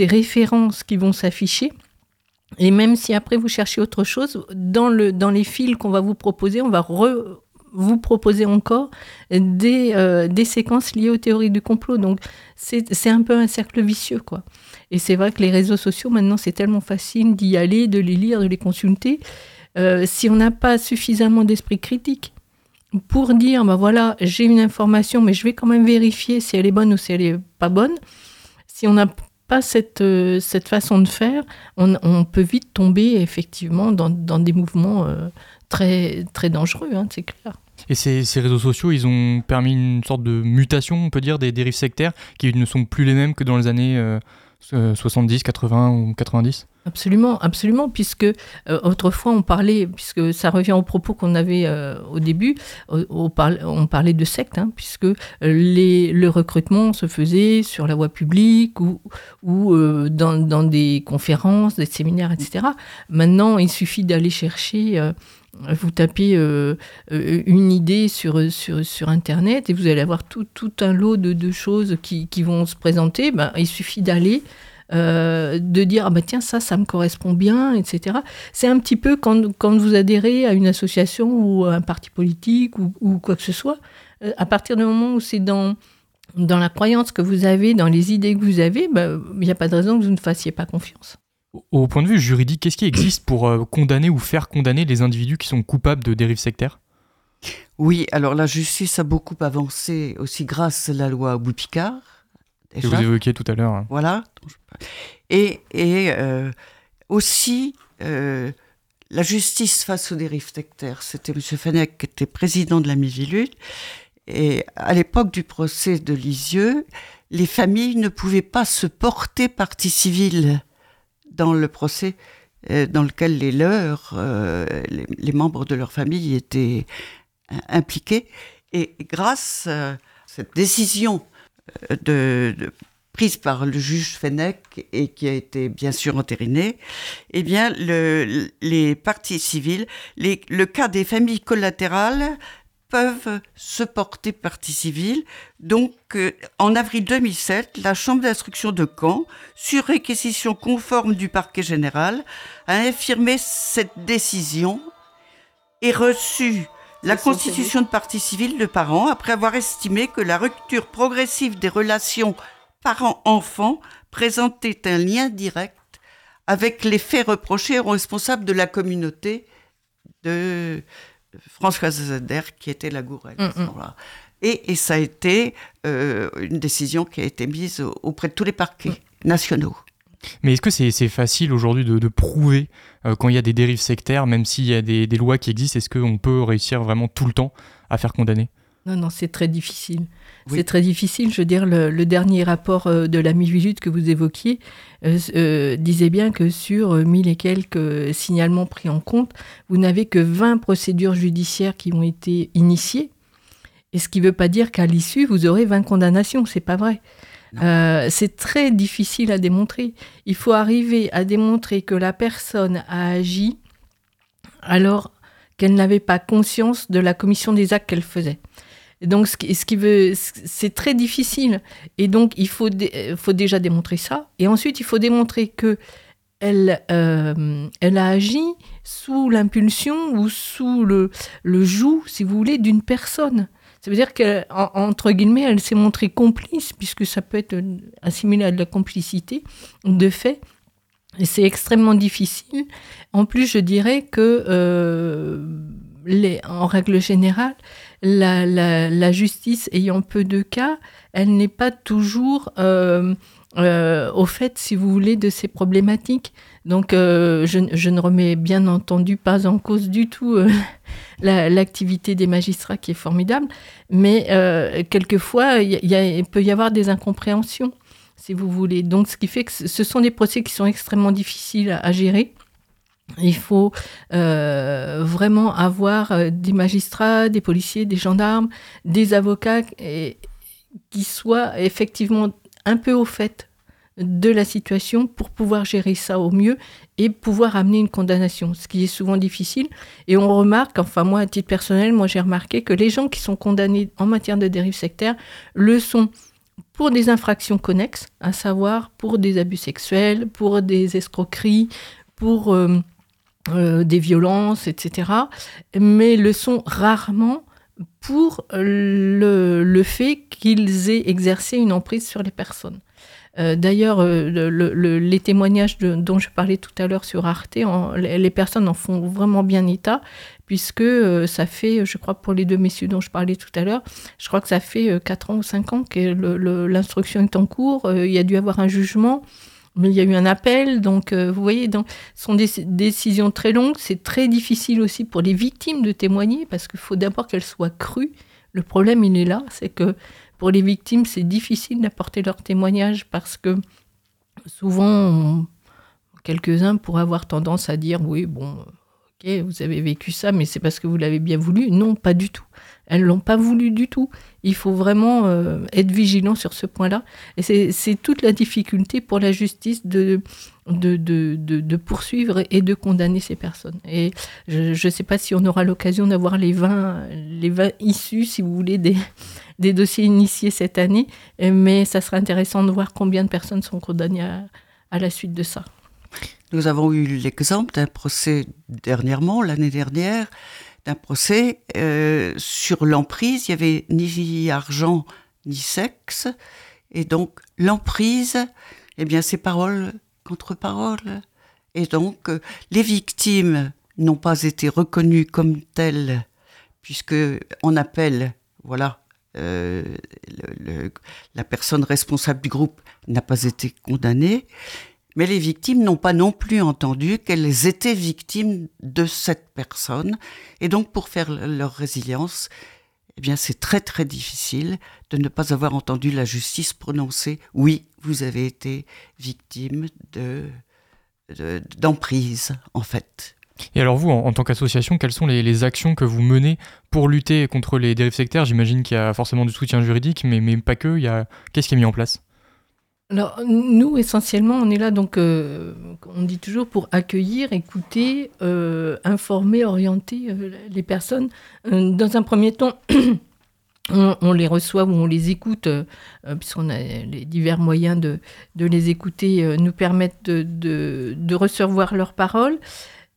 références qui vont s'afficher. Et même si après vous cherchez autre chose, dans, le, dans les fils qu'on va vous proposer, on va vous proposer encore des, euh, des séquences liées aux théories du complot. Donc c'est c'est un peu un cercle vicieux, quoi. Et c'est vrai que les réseaux sociaux, maintenant, c'est tellement facile d'y aller, de les lire, de les consulter. Euh, si on n'a pas suffisamment d'esprit critique pour dire, ben voilà, j'ai une information, mais je vais quand même vérifier si elle est bonne ou si elle est pas bonne. Si on n'a pas cette, euh, cette façon de faire, on, peut vite tomber effectivement dans, des mouvements euh, très, très dangereux, hein, c'est clair. Et ces, réseaux sociaux, ils ont permis une sorte de mutation, on peut dire, des dérives sectaires qui ne sont plus les mêmes que dans les années euh, euh, 70, 80 ou 90 Absolument, absolument, puisque euh, autrefois on parlait, puisque ça revient aux propos qu'on avait euh, au début, on parlait de secte, hein, puisque euh, le recrutement se faisait sur la voie publique ou, dans, des conférences, des séminaires, etc. Maintenant, il suffit d'aller chercher, vous tapez une idée sur, Internet et vous allez avoir tout, un lot de, de choses qui, qui vont se présenter. Ben, il suffit d'aller euh, de dire ah bah tiens ça ça me correspond bien etc c'est un petit peu quand, quand vous adhérez à une association ou à un parti politique ou, ou quoi que ce soit Euh, à partir du moment où c'est dans dans la croyance que vous avez dans les idées que vous avez bah, il n'y a pas de raison que vous ne fassiez pas confiance. Au- Au point de vue juridique, qu'est-ce qui existe pour euh, condamner ou faire condamner les individus qui sont coupables de dérives sectaires? Oui, alors la justice a beaucoup avancé aussi grâce à la loi Boupicard. Que déjà. vous évoquiez tout à l'heure Voilà. Et, et euh, aussi euh, la justice face aux dérives sectaires. C'était M. Fenech qui était président de la Mivilude. Et à l'époque du procès de Lisieux, les familles ne pouvaient pas se porter partie civile dans le procès euh, dans lequel les leurs, les, les membres de leur famille étaient impliqués. Et grâce à cette décision de, prise par le juge Fenech et qui a été bien sûr entérinée, eh bien, le- les parties civiles, les- le cas des familles collatérales peuvent se porter partie civile. Donc, euh, en avril 2007, la Chambre d'instruction de Caen, sur réquisition conforme du parquet général, a infirmé cette décision et reçu la constitution de partie civile de parents après avoir estimé que la rupture progressive des relations parents-enfants présentait un lien direct avec les faits reprochés aux responsables de la communauté de Françoise Zader, qui était la gourelle. à ce Mm, mm. moment-là. Et, et ça a été euh, une décision qui a été mise au- auprès de tous les parquets nationaux. Mais est-ce que c'est facile aujourd'hui de, de prouver euh, quand il y a des dérives sectaires, même s'il y a des, des lois qui existent, est-ce qu'on peut réussir vraiment tout le temps à faire condamner? Non non c'est très difficile. Oui. c'est très difficile. Je veux dire le, le dernier rapport euh, de la Mivilude que vous évoquiez euh, euh, disait bien que sur euh, 1000 et quelques signalements pris en compte vous n'avez que 20 procédures judiciaires qui ont été initiées. Et ce qui ne veut pas dire qu'à l'issue vous aurez 20 condamnations. C'est pas vrai. Euh, c'est très difficile à démontrer. Il faut arriver à démontrer que la personne a agi alors qu'elle n'avait pas conscience de la commission des actes qu'elle faisait. Donc, ce qui, veut, c'est très difficile. Et donc, il faut, dé- faut déjà démontrer ça. Et ensuite, il faut démontrer que elle, euh, a agi sous l'impulsion ou sous le joug, si vous voulez, d'une personne. Ça veut dire qu'entre guillemets, elle s'est montrée complice, puisque ça peut être assimilé à de la complicité, de fait. C'est extrêmement difficile. En plus, je dirais que euh, en règle générale, la, justice ayant peu de cas, elle n'est pas toujours euh, euh, au fait, si vous voulez, de ces problématiques. Donc, euh, je, ne remets bien entendu pas en cause du tout euh, [laughs] l'activité des magistrats qui est formidable, mais euh, quelquefois, il peut y avoir des incompréhensions, si vous voulez. Donc, ce qui fait que ce sont des procès qui sont extrêmement difficiles à, gérer. Il faut vraiment avoir des magistrats, des policiers, des gendarmes, des avocats qui soient effectivement un peu au fait de la situation pour pouvoir gérer ça au mieux et pouvoir amener une condamnation, ce qui est souvent difficile. Et on remarque, enfin moi à titre personnel, moi j'ai remarqué que les gens qui sont condamnés en matière de dérive sectaire le sont pour des infractions connexes, à savoir pour des abus sexuels, pour des escroqueries, pour euh, euh, des violences, etc. Mais le sont rarement pour le, le fait qu'ils aient exercé une emprise sur les personnes. Euh, D'ailleurs, euh, le, le, les témoignages de, dont je parlais tout à l'heure sur Arte, les personnes en font vraiment bien état, puisque euh, ça fait, je crois, pour les deux messieurs dont je parlais tout à l'heure, je crois que ça fait 4 ans ou 5 ans que l'instruction est en cours. il y a dû avoir un jugement. Mais il y a eu un appel, donc vous voyez, ce sont des décisions très longues. C'est très difficile aussi pour les victimes de témoigner parce qu'il faut d'abord qu'elles soient crues. Le problème, il est là, c'est que pour les victimes, c'est difficile d'apporter leur témoignage parce que souvent, quelques-uns pourraient avoir tendance à dire oui, bon, ok, vous avez vécu ça, mais c'est parce que vous l'avez bien voulu. Non, pas du tout. Elles l'ont pas voulu du tout. Il faut vraiment euh, être vigilant sur ce point-là. Et c'est toute la difficulté pour la justice de, de, de, poursuivre et de condamner ces personnes. Et je ne sais pas si on aura l'occasion d'avoir les 20, les 20 issues, si vous voulez, des, des dossiers initiés cette année, mais ça sera intéressant de voir combien de personnes sont condamnées à la suite de ça. Nous avons eu l'exemple d'un procès dernièrement, l'année dernière, d'un procès euh, sur l'emprise. Il y avait ni argent ni sexe. Et donc, l'emprise, eh bien, c'est parole contre parole. Et donc, euh, les victimes n'ont pas été reconnues comme telles, puisque on appelle, voilà, euh, la personne responsable du groupe n'a pas été condamnée. Mais les victimes n'ont pas non plus entendu qu'elles étaient victimes de cette personne. Et donc, pour faire leur résilience, eh bien, c'est très très difficile de ne pas avoir entendu la justice prononcer oui, vous avez été victime de d'emprise, en fait. Et alors vous, en, en tant qu'association, quelles sont les, les, actions que vous menez pour lutter contre les dérives sectaires? J'imagine qu'il y a forcément du soutien juridique, mais, mais pas que. Il y a... Qu'est-ce qui est mis en place? Alors, nous, essentiellement, on est là, donc, euh, on dit toujours pour accueillir, écouter, euh, informer, orienter euh, les personnes. dans un premier temps, [clears throat] on, les reçoit ou on les écoute, puisqu'on a les divers moyens de, les écouter, nous permettent de, recevoir leurs paroles.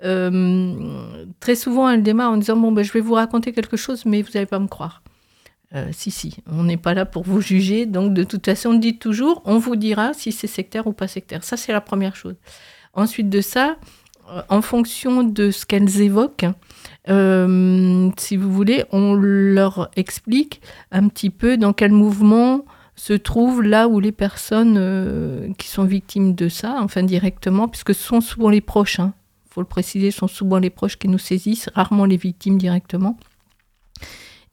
très souvent, elles démarrent en disant Bon, ben, je vais vous raconter quelque chose, mais vous n'allez pas me croire. Euh, si, si, on n'est pas là pour vous juger. Donc, de toute façon, on dit toujours, on vous dira si c'est sectaire ou pas sectaire. Ça, c'est la première chose. Ensuite de ça, euh, en fonction de ce qu'elles évoquent, euh, si vous voulez, on leur explique un petit peu dans quel mouvement se trouvent là où les personnes qui sont victimes de ça, enfin directement, puisque ce sont souvent les proches, il hein, faut le préciser, ce sont souvent les proches qui nous saisissent, rarement les victimes directement.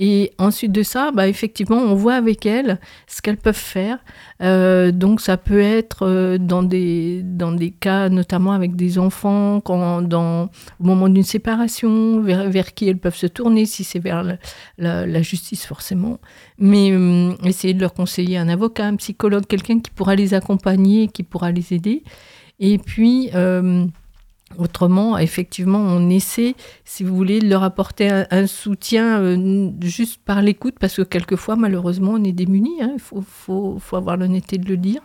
Et ensuite de ça, bah, effectivement, on voit avec elles ce qu'elles peuvent faire. Euh, donc ça peut être euh, dans, des, dans des cas, notamment avec des enfants, quand, dans, au moment d'une séparation, vers, vers, qui elles peuvent se tourner, si c'est vers la, justice forcément. Mais euh, essayer de leur conseiller un avocat, un psychologue, quelqu'un qui pourra les accompagner, qui pourra les aider. Et puis... Euh, Autrement, effectivement, on essaie, si vous voulez, de leur apporter un, soutien euh, juste par l'écoute, parce que quelquefois, malheureusement, on est démunis. Il hein, faut, faut, avoir l'honnêteté de le dire.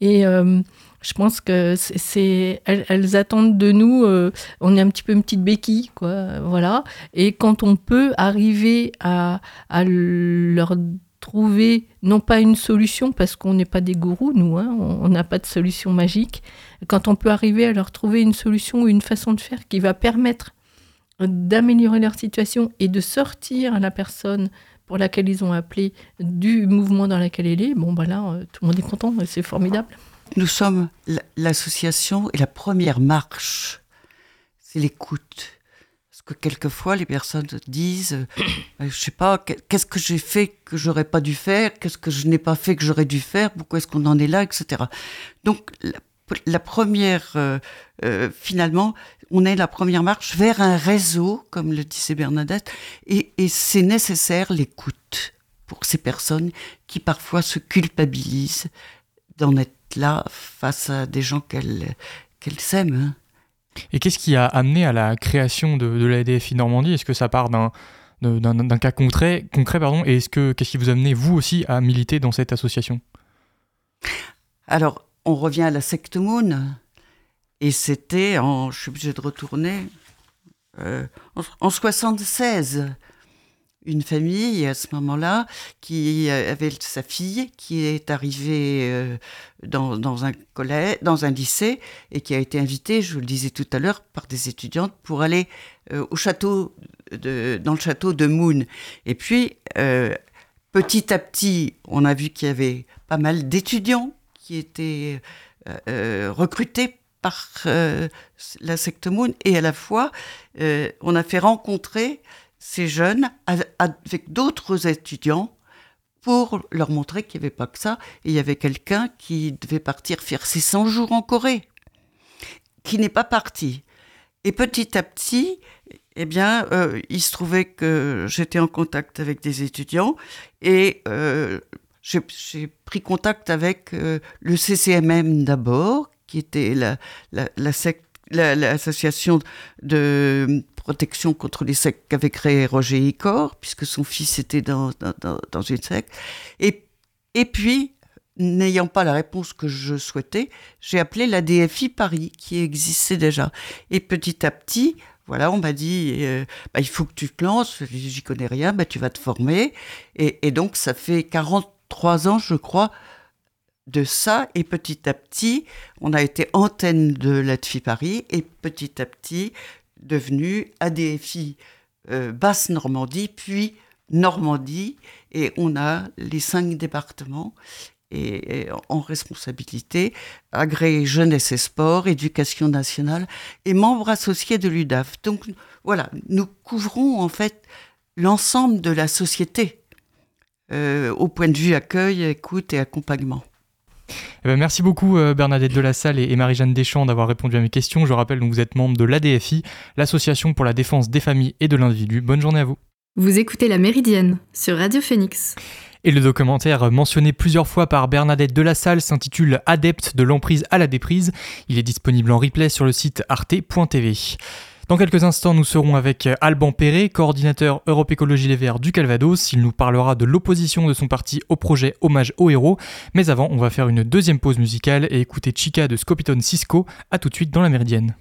Et euh, je pense que c'est, elles, attendent de nous, euh, on est un petit peu une petite béquille, quoi, voilà. Et quand on peut arriver à leur trouver non pas une solution parce qu'on n'est pas des gourous nous hein, on n'a pas de solution magique quand on peut arriver à leur trouver une solution ou une façon de faire qui va permettre d'améliorer leur situation et de sortir la personne pour laquelle ils ont appelé du mouvement dans lequel elle est, bon, bah là, euh, tout le monde est content, c'est formidable. Nous sommes l'association et la première marche, c'est l'écoute. Que quelquefois, les personnes disent, je euh, je sais pas, qu'est-ce que j'ai fait que j'aurais pas dû faire, qu'est-ce que je n'ai pas fait que j'aurais dû faire, pourquoi est-ce qu'on en est là, etc. Donc, la, première, euh, euh, finalement, on est la première marche vers un réseau, comme le disait Bernadette, et, c'est nécessaire l'écoute pour ces personnes qui parfois se culpabilisent d'en être là face à des gens qu'elles qu'elles aiment. Et qu'est-ce qui a amené à la création de, de la Normandie? Est-ce que ça part d'un d'un cas concret, concret pardon, et est-ce que qu'est-ce qui vous a amené vous aussi à militer dans cette association? Alors, on revient à la secte Moon, et c'était en, je suis obligé de retourner, euh, en, en 76 une famille à ce moment-là qui avait sa fille qui est arrivée euh, dans, un collège, dans un lycée et qui a été invitée, je vous le disais tout à l'heure, par des étudiantes pour aller euh, au château de, dans le château de Moon. Et puis euh, petit à petit, on a vu qu'il y avait pas mal d'étudiants qui étaient recrutés par la secte Moon et à la fois on a fait rencontrer ces jeunes avec d'autres étudiants pour leur montrer qu'il n'y avait pas que ça. Et il y avait quelqu'un qui devait partir faire ses 100 jours en Corée, qui n'est pas parti. Et petit à petit, eh bien, euh, il se trouvait que j'étais en contact avec des étudiants et euh, j'ai pris contact avec euh, le CCMM d'abord, qui était la, la, l'association de protection contre les sectes qu'avait créé Roger Icor, puisque son fils était dans, dans, une secte. Et, et puis, n'ayant pas la réponse que je souhaitais, j'ai appelé la DFI Paris, qui existait déjà. Et petit à petit, voilà, on m'a dit, euh, bah, il faut que tu te lances, j'y connais rien, bah, tu vas te former. Et, et donc, ça fait 43 ans, je crois, de ça et petit à petit, on a été antenne de l'ADFI Paris et petit à petit devenu ADFI euh, Basse-Normandie, puis Normandie, et on a les cinq départements et, en responsabilité, agréé jeunesse et sport, éducation nationale et membre associé de l'UDAF. Donc voilà, nous couvrons en fait l'ensemble de la société euh, au point de vue accueil, écoute et accompagnement. Eh ben, merci beaucoup euh, Bernadette Delassalle et, et Marie-Jeanne Deschamps d'avoir répondu à mes questions. Je rappelle que vous êtes membre de l'ADFI, l'Association pour la défense des familles et de l'individu. Bonne journée à vous. Vous écoutez La Méridienne sur Radio Phoenix. Et le documentaire mentionné plusieurs fois par Bernadette Delassalle s'intitule Adepte de l'emprise à la déprise. Il est disponible en replay sur le site arte.tv. Dans quelques instants, nous serons avec Alban Perret, coordinateur Europe Écologie Les Verts du Calvados. Il nous parlera de l'opposition de son parti au projet Hommage aux héros. Mais avant, on va faire une deuxième pause musicale et écouter Chica de Scopitone Cisco. A tout de suite dans la Méridienne.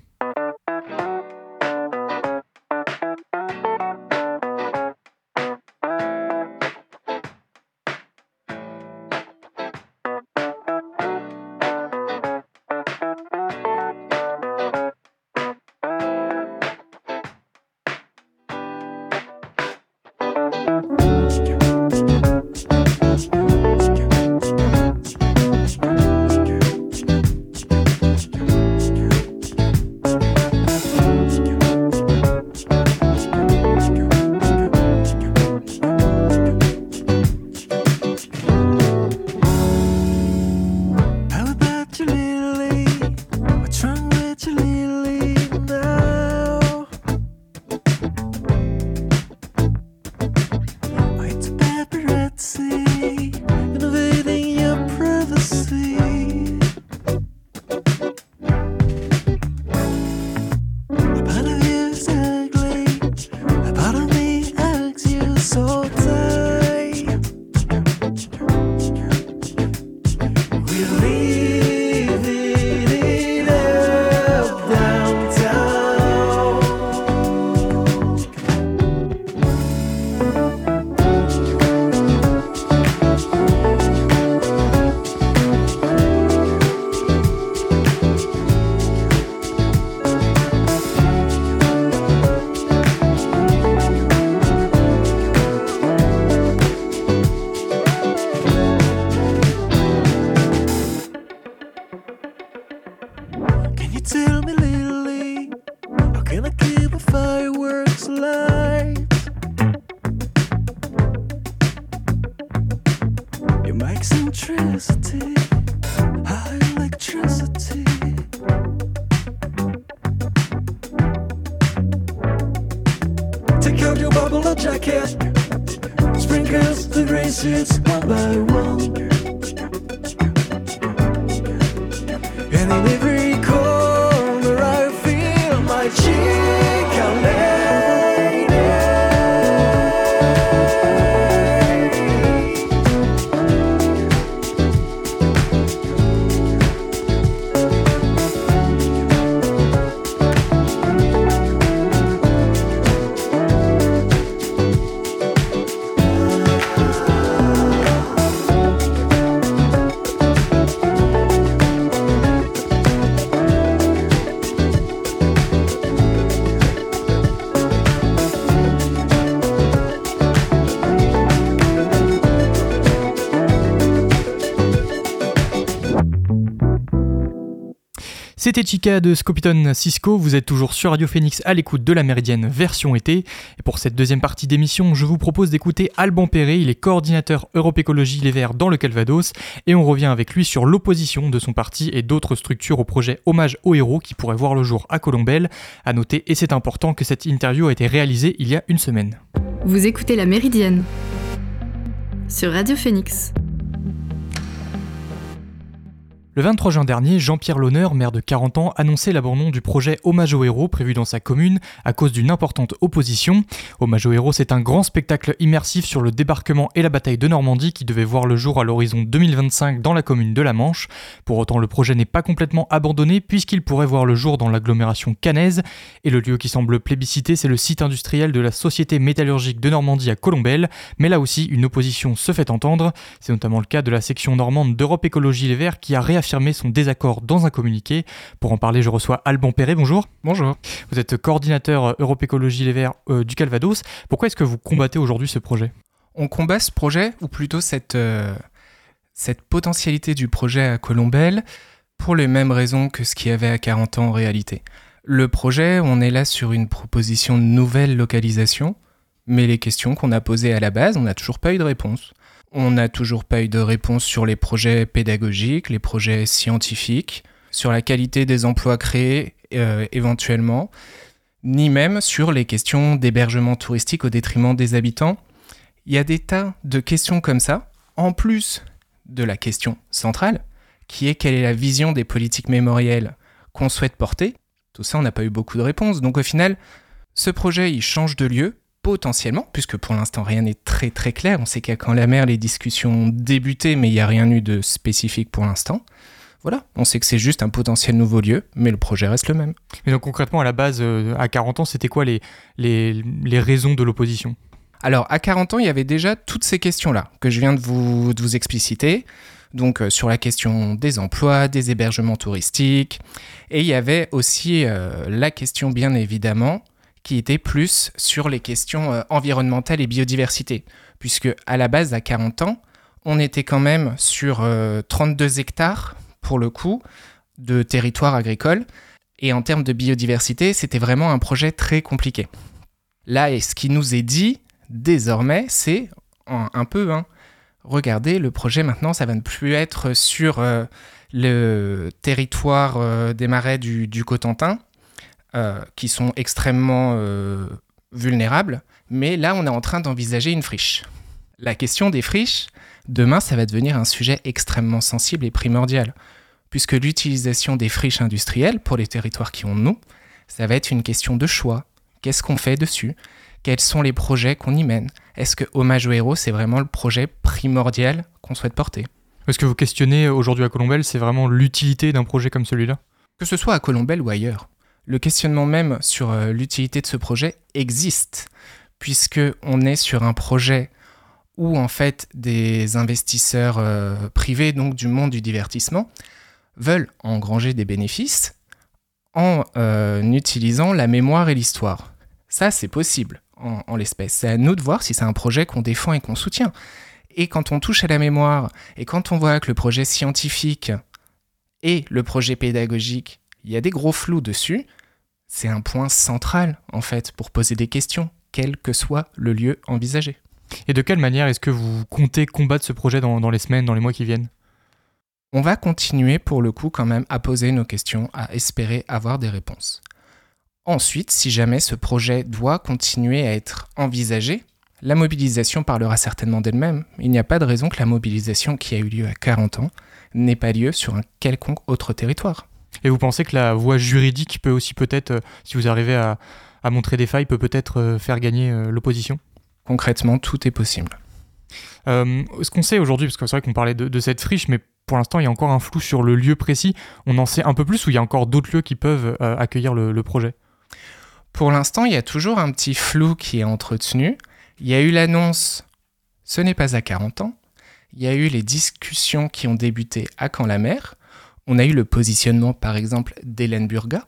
Can you tell me, little? C'était Chica de Scopiton Cisco, vous êtes toujours sur Radio Phoenix à l'écoute de la Méridienne version été. Et pour cette deuxième partie d'émission, je vous propose d'écouter Alban Perret, il est coordinateur Europe Écologie Les Verts dans le Calvados, et on revient avec lui sur l'opposition de son parti et d'autres structures au projet Hommage aux héros qui pourrait voir le jour à Colombelle. À noter, et c'est important, que cette interview a été réalisée il y a une semaine. Vous écoutez La Méridienne sur Radio Phoenix. Le 23 juin dernier, Jean-Pierre Lonneur, maire de 40 ans, annonçait l'abandon du projet Hommage aux héros prévu dans sa commune à cause d'une importante opposition. Hommage aux héros, c'est un grand spectacle immersif sur le débarquement et la bataille de Normandie qui devait voir le jour à l'horizon 2025 dans la commune de la Manche. Pour autant, le projet n'est pas complètement abandonné puisqu'il pourrait voir le jour dans l'agglomération cannaise. Et le lieu qui semble plébiscité, c'est le site industriel de la Société métallurgique de Normandie à Colombelle. Mais là aussi, une opposition se fait entendre. C'est notamment le cas de la section normande d'Europe Écologie Les Verts qui a réaffirmé son désaccord dans un communiqué. Pour en parler, je reçois Alban Perret. Bonjour. Bonjour. Vous êtes coordinateur Europe Écologie Les Verts euh, du Calvados. Pourquoi est-ce que vous combattez aujourd'hui ce projet? On combat ce projet, ou plutôt cette, euh, cette potentialité du projet à Colombelle, pour les mêmes raisons que ce qu'il y avait à 40 ans en réalité. Le projet, on est là sur une proposition de nouvelle localisation, mais les questions qu'on a posées à la base, on n'a toujours pas eu de réponse. On n'a toujours pas eu de réponse sur les projets pédagogiques, les projets scientifiques, sur la qualité des emplois créés euh, éventuellement, ni même sur les questions d'hébergement touristique au détriment des habitants. Il y a des tas de questions comme ça, en plus de la question centrale, qui est quelle est la vision des politiques mémorielles qu'on souhaite porter. Tout ça, on n'a pas eu beaucoup de réponses. Donc au final, ce projet, il change de lieu, potentiellement, puisque pour l'instant rien n'est très très clair. On sait qu'à quand la mer, les discussions ont débuté, mais il n'y a rien eu de spécifique pour l'instant. Voilà, on sait que c'est juste un potentiel nouveau lieu, mais le projet reste le même. Mais donc concrètement, à la base, euh, à 40 ans, c'était quoi les, les, les raisons de l'opposition? Alors, à 40 ans, il y avait déjà toutes ces questions-là que je viens de vous, de vous expliciter. Donc, euh, sur la question des emplois, des hébergements touristiques. Et il y avait aussi euh, la question, bien évidemment, qui était plus sur les questions euh, environnementales et biodiversité. Puisque à la base, à 40 ans, on était quand même sur euh, 32 hectares, pour le coup, de territoire agricole. Et en termes de biodiversité, c'était vraiment un projet très compliqué. Là, et ce qui nous est dit, désormais, c'est un, peu, hein, regardez, le projet maintenant, ça va ne plus être sur euh, le territoire euh, des marais du Cotentin, euh, qui sont extrêmement euh, vulnérables, mais là, on est en train d'envisager une friche. La question des friches, demain, ça va devenir un sujet extrêmement sensible et primordial, puisque l'utilisation des friches industrielles pour les territoires qui ont nous, ça va être une question de choix. Qu'est-ce qu'on fait dessus? Quels sont les projets qu'on y mène? Est-ce que Hommage aux héros, c'est vraiment le projet primordial qu'on souhaite porter? Ce que vous questionnez aujourd'hui à Colombelle, c'est vraiment l'utilité d'un projet comme celui-là? Que ce soit à Colombelle ou ailleurs. Le questionnement même sur euh, l'utilité de ce projet existe, puisque on est sur un projet où en fait des investisseurs euh, privés, donc du monde du divertissement, veulent engranger des bénéfices en euh, utilisant la mémoire et l'histoire. Ça, c'est possible en, en l'espèce. C'est à nous de voir si c'est un projet qu'on défend et qu'on soutient. Et quand on touche à la mémoire, et quand on voit que le projet scientifique et le projet pédagogique, il y a des gros flous dessus. C'est un point central, en fait, pour poser des questions, quel que soit le lieu envisagé. Et de quelle manière est-ce que vous comptez combattre ce projet dans, dans les semaines, dans les mois qui viennent? On va continuer, pour le coup, quand même, à poser nos questions, à espérer avoir des réponses. Ensuite, si jamais ce projet doit continuer à être envisagé, la mobilisation parlera certainement d'elle-même. Il n'y a pas de raison que la mobilisation qui a eu lieu à 40 ans n'ait pas lieu sur un quelconque autre territoire. Et vous pensez que la voie juridique peut aussi peut-être, euh, si vous arrivez à, à montrer des failles, peut peut-être euh, faire gagner euh, l'opposition? Concrètement, tout est possible. Euh, ce qu'on sait aujourd'hui, parce que c'est vrai qu'on parlait de, de cette friche, mais pour l'instant il y a encore un flou sur le lieu précis, on en sait un peu plus ou il y a encore d'autres lieux qui peuvent euh, accueillir le, le projet? Pour l'instant, il y a toujours un petit flou qui est entretenu. Il y a eu l'annonce, ce n'est pas à 40 ans. Il y a eu les discussions qui ont débuté à Caen-la-Mer. On a eu le positionnement, par exemple, d'Hélène Burga.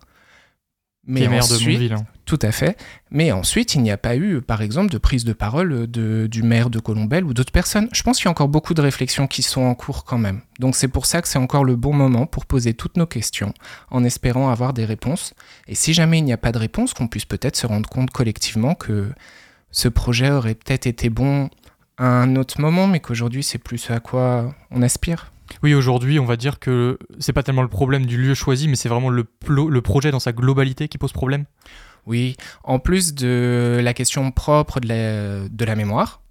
qui Mais est maire de ensuite, Mondeville. hein. tout à fait. Mais ensuite, il n'y a pas eu, par exemple, de prise de parole de- du maire de Colombelle ou d'autres personnes. Je pense qu'il y a encore beaucoup de réflexions qui sont en cours quand même. Donc c'est pour ça que c'est encore le bon moment pour poser toutes nos questions, en espérant avoir des réponses. Et si jamais il n'y a pas de réponse, qu'on puisse peut-être se rendre compte collectivement que ce projet aurait peut-être été bon à un autre moment, mais qu'aujourd'hui c'est plus ce à quoi on aspire. Oui, aujourd'hui, on va dire que c'est pas tellement le problème du lieu choisi, mais c'est vraiment le, le projet dans sa globalité qui pose problème. Oui, en plus de la question propre de la, de la mémoire,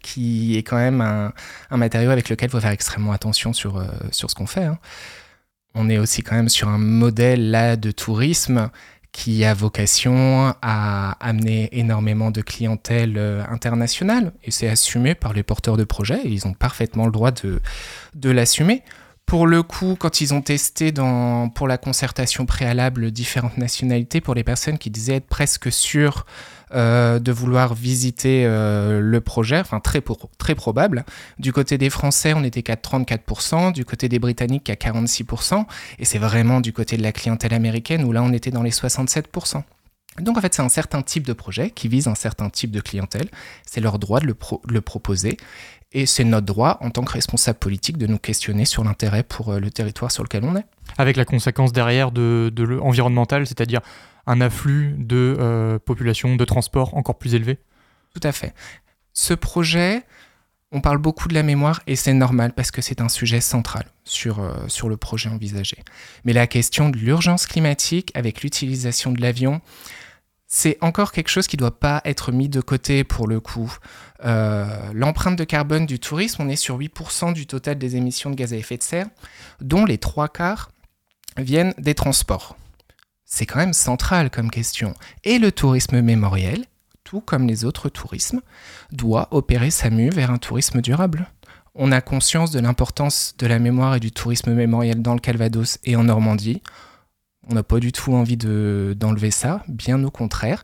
qui est quand même un, un matériau avec lequel il faut faire extrêmement attention sur, euh, sur ce qu'on fait. hein. On est aussi quand même sur un modèle là de tourisme qui a vocation à amener énormément de clientèle euh, internationale et c'est assumé par les porteurs de projets et ils ont parfaitement le droit de, de l'assumer. Pour le coup, quand ils ont testé dans, pour la concertation préalable différentes nationalités, pour les personnes qui disaient être presque sûres euh, de vouloir visiter euh, le projet, enfin très, très probable, du côté des Français, on était qu'à 34%, du côté des Britanniques qu'à 46%, et c'est vraiment du côté de la clientèle américaine où là on était dans les 67%. Donc en fait c'est un certain type de projet qui vise un certain type de clientèle, c'est leur droit de le, proposer, et c'est notre droit en tant que responsable politique de nous questionner sur l'intérêt pour euh, le territoire sur lequel on est. Avec la conséquence derrière de, de le- environnementale, c'est-à-dire un afflux de euh, population, de transport encore plus élevé. Tout à fait. Ce projet, on parle beaucoup de la mémoire et c'est normal parce que c'est un sujet central sur, euh, le projet envisagé. Mais la question de l'urgence climatique avec l'utilisation de l'avion, c'est encore quelque chose qui ne doit pas être mis de côté pour le coup. Euh, L'empreinte de carbone du tourisme, on est sur 8% du total des émissions de gaz à effet de serre, dont les trois quarts viennent des transports. C'est quand même central comme question. Et le tourisme mémoriel, tout comme les autres tourismes, doit opérer sa mue vers un tourisme durable. On a conscience de l'importance de la mémoire et du tourisme mémoriel dans le Calvados et en Normandie. On n'a pas du tout envie de- d'enlever ça, bien au contraire.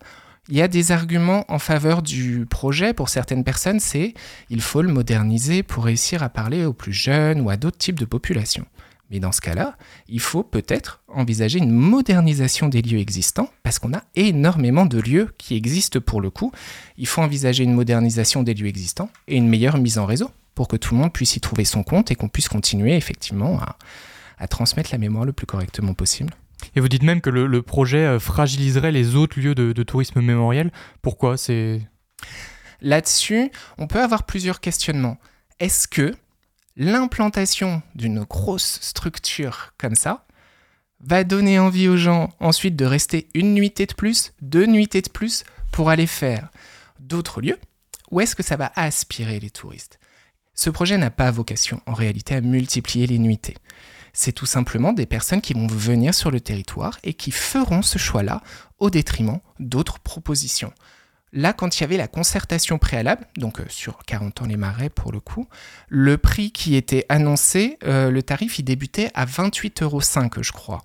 Il y a des arguments en faveur du projet pour certaines personnes, c'est il faut le moderniser pour réussir à parler aux plus jeunes ou à d'autres types de populations. Mais dans ce cas-là, il faut peut-être envisager une modernisation des lieux existants, parce qu'on a énormément de lieux qui existent pour le coup. Il faut envisager une modernisation des lieux existants et une meilleure mise en réseau, pour que tout le monde puisse y trouver son compte et qu'on puisse continuer effectivement à, à transmettre la mémoire le plus correctement possible. Et vous dites même que le, le projet euh, fragiliserait les autres lieux de, de tourisme mémoriel. Pourquoi? C'est Là-dessus, on peut avoir plusieurs questionnements. Est-ce que l'implantation d'une grosse structure comme ça va donner envie aux gens ensuite de rester une nuitée de plus, deux nuitées de plus pour aller faire d'autres lieux Ou est-ce que ça va aspirer les touristes? Ce projet n'a pas vocation en réalité à multiplier les nuitées. C'est tout simplement des personnes qui vont venir sur le territoire et qui feront ce choix-là au détriment d'autres propositions. Là, quand il y avait la concertation préalable, donc euh, sur 40 ans les marais pour le coup, le prix qui était annoncé, euh, le tarif, il débutait à 28,5 euros, je crois.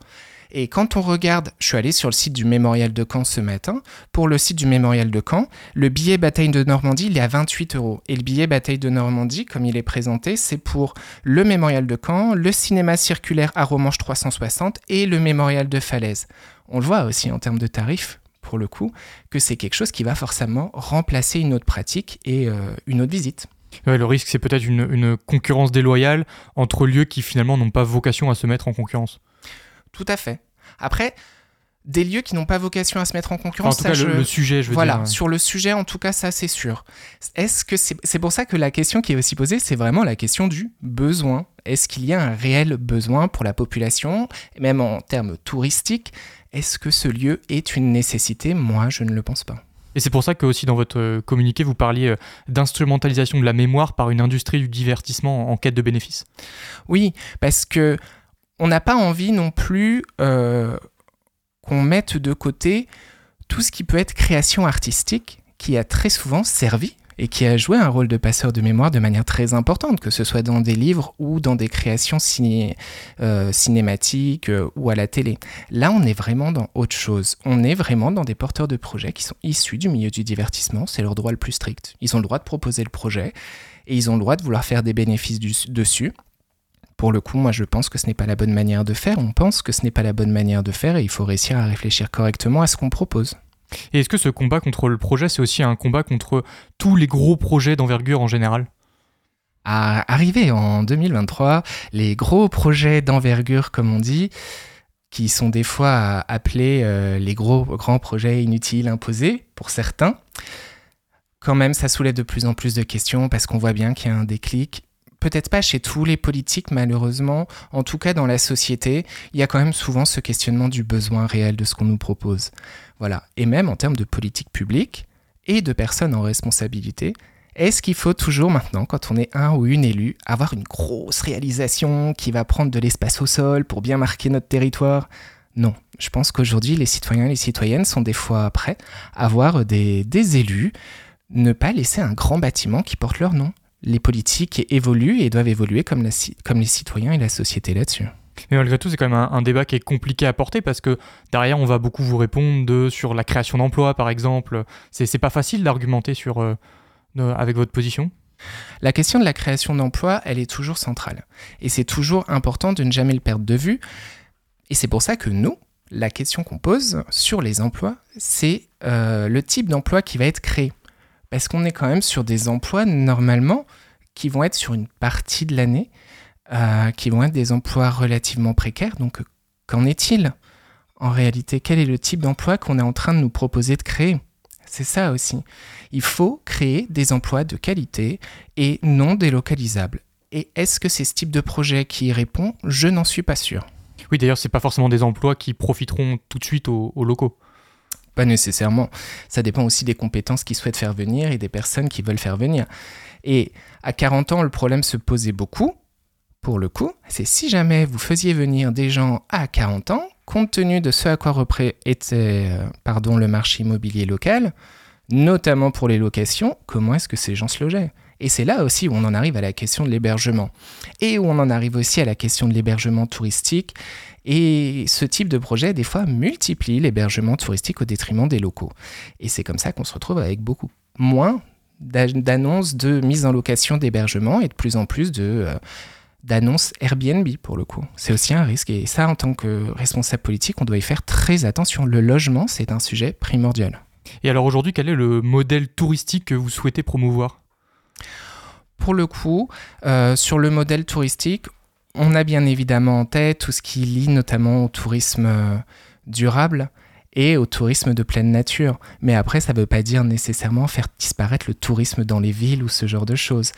Et quand on regarde, je suis allé sur le site du Mémorial de Caen ce matin, pour le site du Mémorial de Caen, le billet Bataille de Normandie, il est à 28 euros. Et le billet Bataille de Normandie, comme il est présenté, c'est pour le Mémorial de Caen, le cinéma circulaire à Romanche 360 et le Mémorial de Falaise. On le voit aussi en termes de tarifs, pour le coup, que c'est quelque chose qui va forcément remplacer une autre pratique et euh, une autre visite. Ouais, le risque, c'est peut-être une, une concurrence déloyale entre lieux qui finalement n'ont pas vocation à se mettre en concurrence. Tout à fait. Après, des lieux qui n'ont pas vocation à se mettre en Enfin, concurrence. en tout cas, ça, je- le sujet, je veux voilà, dire. sur le sujet, en tout cas, ça c'est sûr. Est-ce que c'est c'est pour ça que la question qui est aussi posée, c'est vraiment la question du besoin. Est-ce qu'il y a un réel besoin pour la population, même en termes touristiques Est-ce que ce lieu est une nécessité? Moi, je ne le pense pas. Et c'est pour ça que aussi dans votre euh, communiqué, vous parliez euh, d'instrumentalisation de la mémoire par une industrie du divertissement en quête de bénéfices. Oui, parce que on n'a pas envie non plus euh, qu'on mette de côté tout ce qui peut être création artistique, qui a très souvent servi et qui a joué un rôle de passeur de mémoire de manière très importante, que ce soit dans des livres ou dans des créations euh, cinématiques euh, ou à la télé. Là, on est vraiment dans autre chose. On est vraiment dans des porteurs de projets qui sont issus du milieu du divertissement. C'est leur droit le plus strict. Ils ont le droit de proposer le projet et ils ont le droit de vouloir faire des bénéfices dessus. Pour le coup, moi je pense que ce n'est pas la bonne manière de faire. On pense que ce n'est pas la bonne manière de faire et il faut réussir à réfléchir correctement à ce qu'on propose. Et est-ce que ce combat contre le projet, c'est aussi un combat contre tous les gros projets d'envergure en général? À arriver en 2023, les gros projets d'envergure, comme on dit, qui sont des fois appelés euh, les gros grands projets inutiles imposés pour certains, quand même ça soulève de plus en plus de questions parce qu'on voit bien qu'il y a un déclic. Peut-être pas chez tous les politiques, malheureusement, en tout cas dans la société, il y a quand même souvent ce questionnement du besoin réel de ce qu'on nous propose. Voilà. Et même en termes de politique publique et de personnes en responsabilité, est-ce qu'il faut toujours maintenant, quand on est un ou une élu, avoir une grosse réalisation qui va prendre de l'espace au sol pour bien marquer notre territoire? Non. Je pense qu'aujourd'hui, les citoyens et les citoyennes sont des fois prêts à voir des, des élus ne pas laisser un grand bâtiment qui porte leur nom. Les politiques évoluent et doivent évoluer comme, la ci- comme les citoyens et la société là-dessus. Mais malgré tout, c'est quand même un, un débat qui est compliqué à porter parce que derrière, on va beaucoup vous répondre de, sur la création d'emplois, par exemple. C'est c'est pas facile d'argumenter sur euh, de- avec votre position. La question de la création d'emplois, elle est toujours centrale. Et c'est toujours important de ne jamais le perdre de vue. Et c'est pour ça que nous, la question qu'on pose sur les emplois, c'est euh, le type d'emploi qui va être créé. Parce qu'on est quand même sur des emplois, normalement, qui vont être sur une partie de l'année, euh, qui vont être des emplois relativement précaires. Donc, qu'en est-il? En réalité Quel est le type d'emploi qu'on est en train de nous proposer de créer? C'est ça aussi. Il faut créer des emplois de qualité et non délocalisables. Et est-ce que c'est ce type de projet qui y répond? Je n'en suis pas sûr. Oui, d'ailleurs, c'est pas forcément des emplois qui profiteront tout de suite aux locaux. Pas nécessairement. Ça dépend aussi des compétences qu'ils souhaitent faire venir et des personnes qui veulent faire venir. Et à 40 ans, le problème se posait beaucoup. Pour le coup, c'est si jamais vous faisiez venir des gens à 40 ans, compte tenu de ce à quoi était euh, le marché immobilier local, notamment pour les locations, comment est-ce que ces gens se logeaient? Et c'est là aussi où on en arrive à la question de l'hébergement. Et où on en arrive aussi à la question de l'hébergement touristique. Et ce type de projet, des fois, multiplie l'hébergement touristique au détriment des locaux. Et c'est comme ça qu'on se retrouve avec beaucoup moins d'a- d'annonces de mise en location d'hébergement et de plus en plus de... euh, d'annonces Airbnb pour le coup. C'est aussi un risque et ça en tant que responsable politique, on doit y faire très attention. Le logement, c'est un sujet primordial. Et alors aujourd'hui, quel est le modèle touristique que vous souhaitez promouvoir? Pour le coup, euh, sur le modèle touristique, on a bien évidemment en tête tout ce qui lie notamment au tourisme euh, durable et au tourisme de pleine nature. Mais après, ça ne veut pas dire nécessairement faire disparaître le tourisme dans les villes ou ce genre de choses.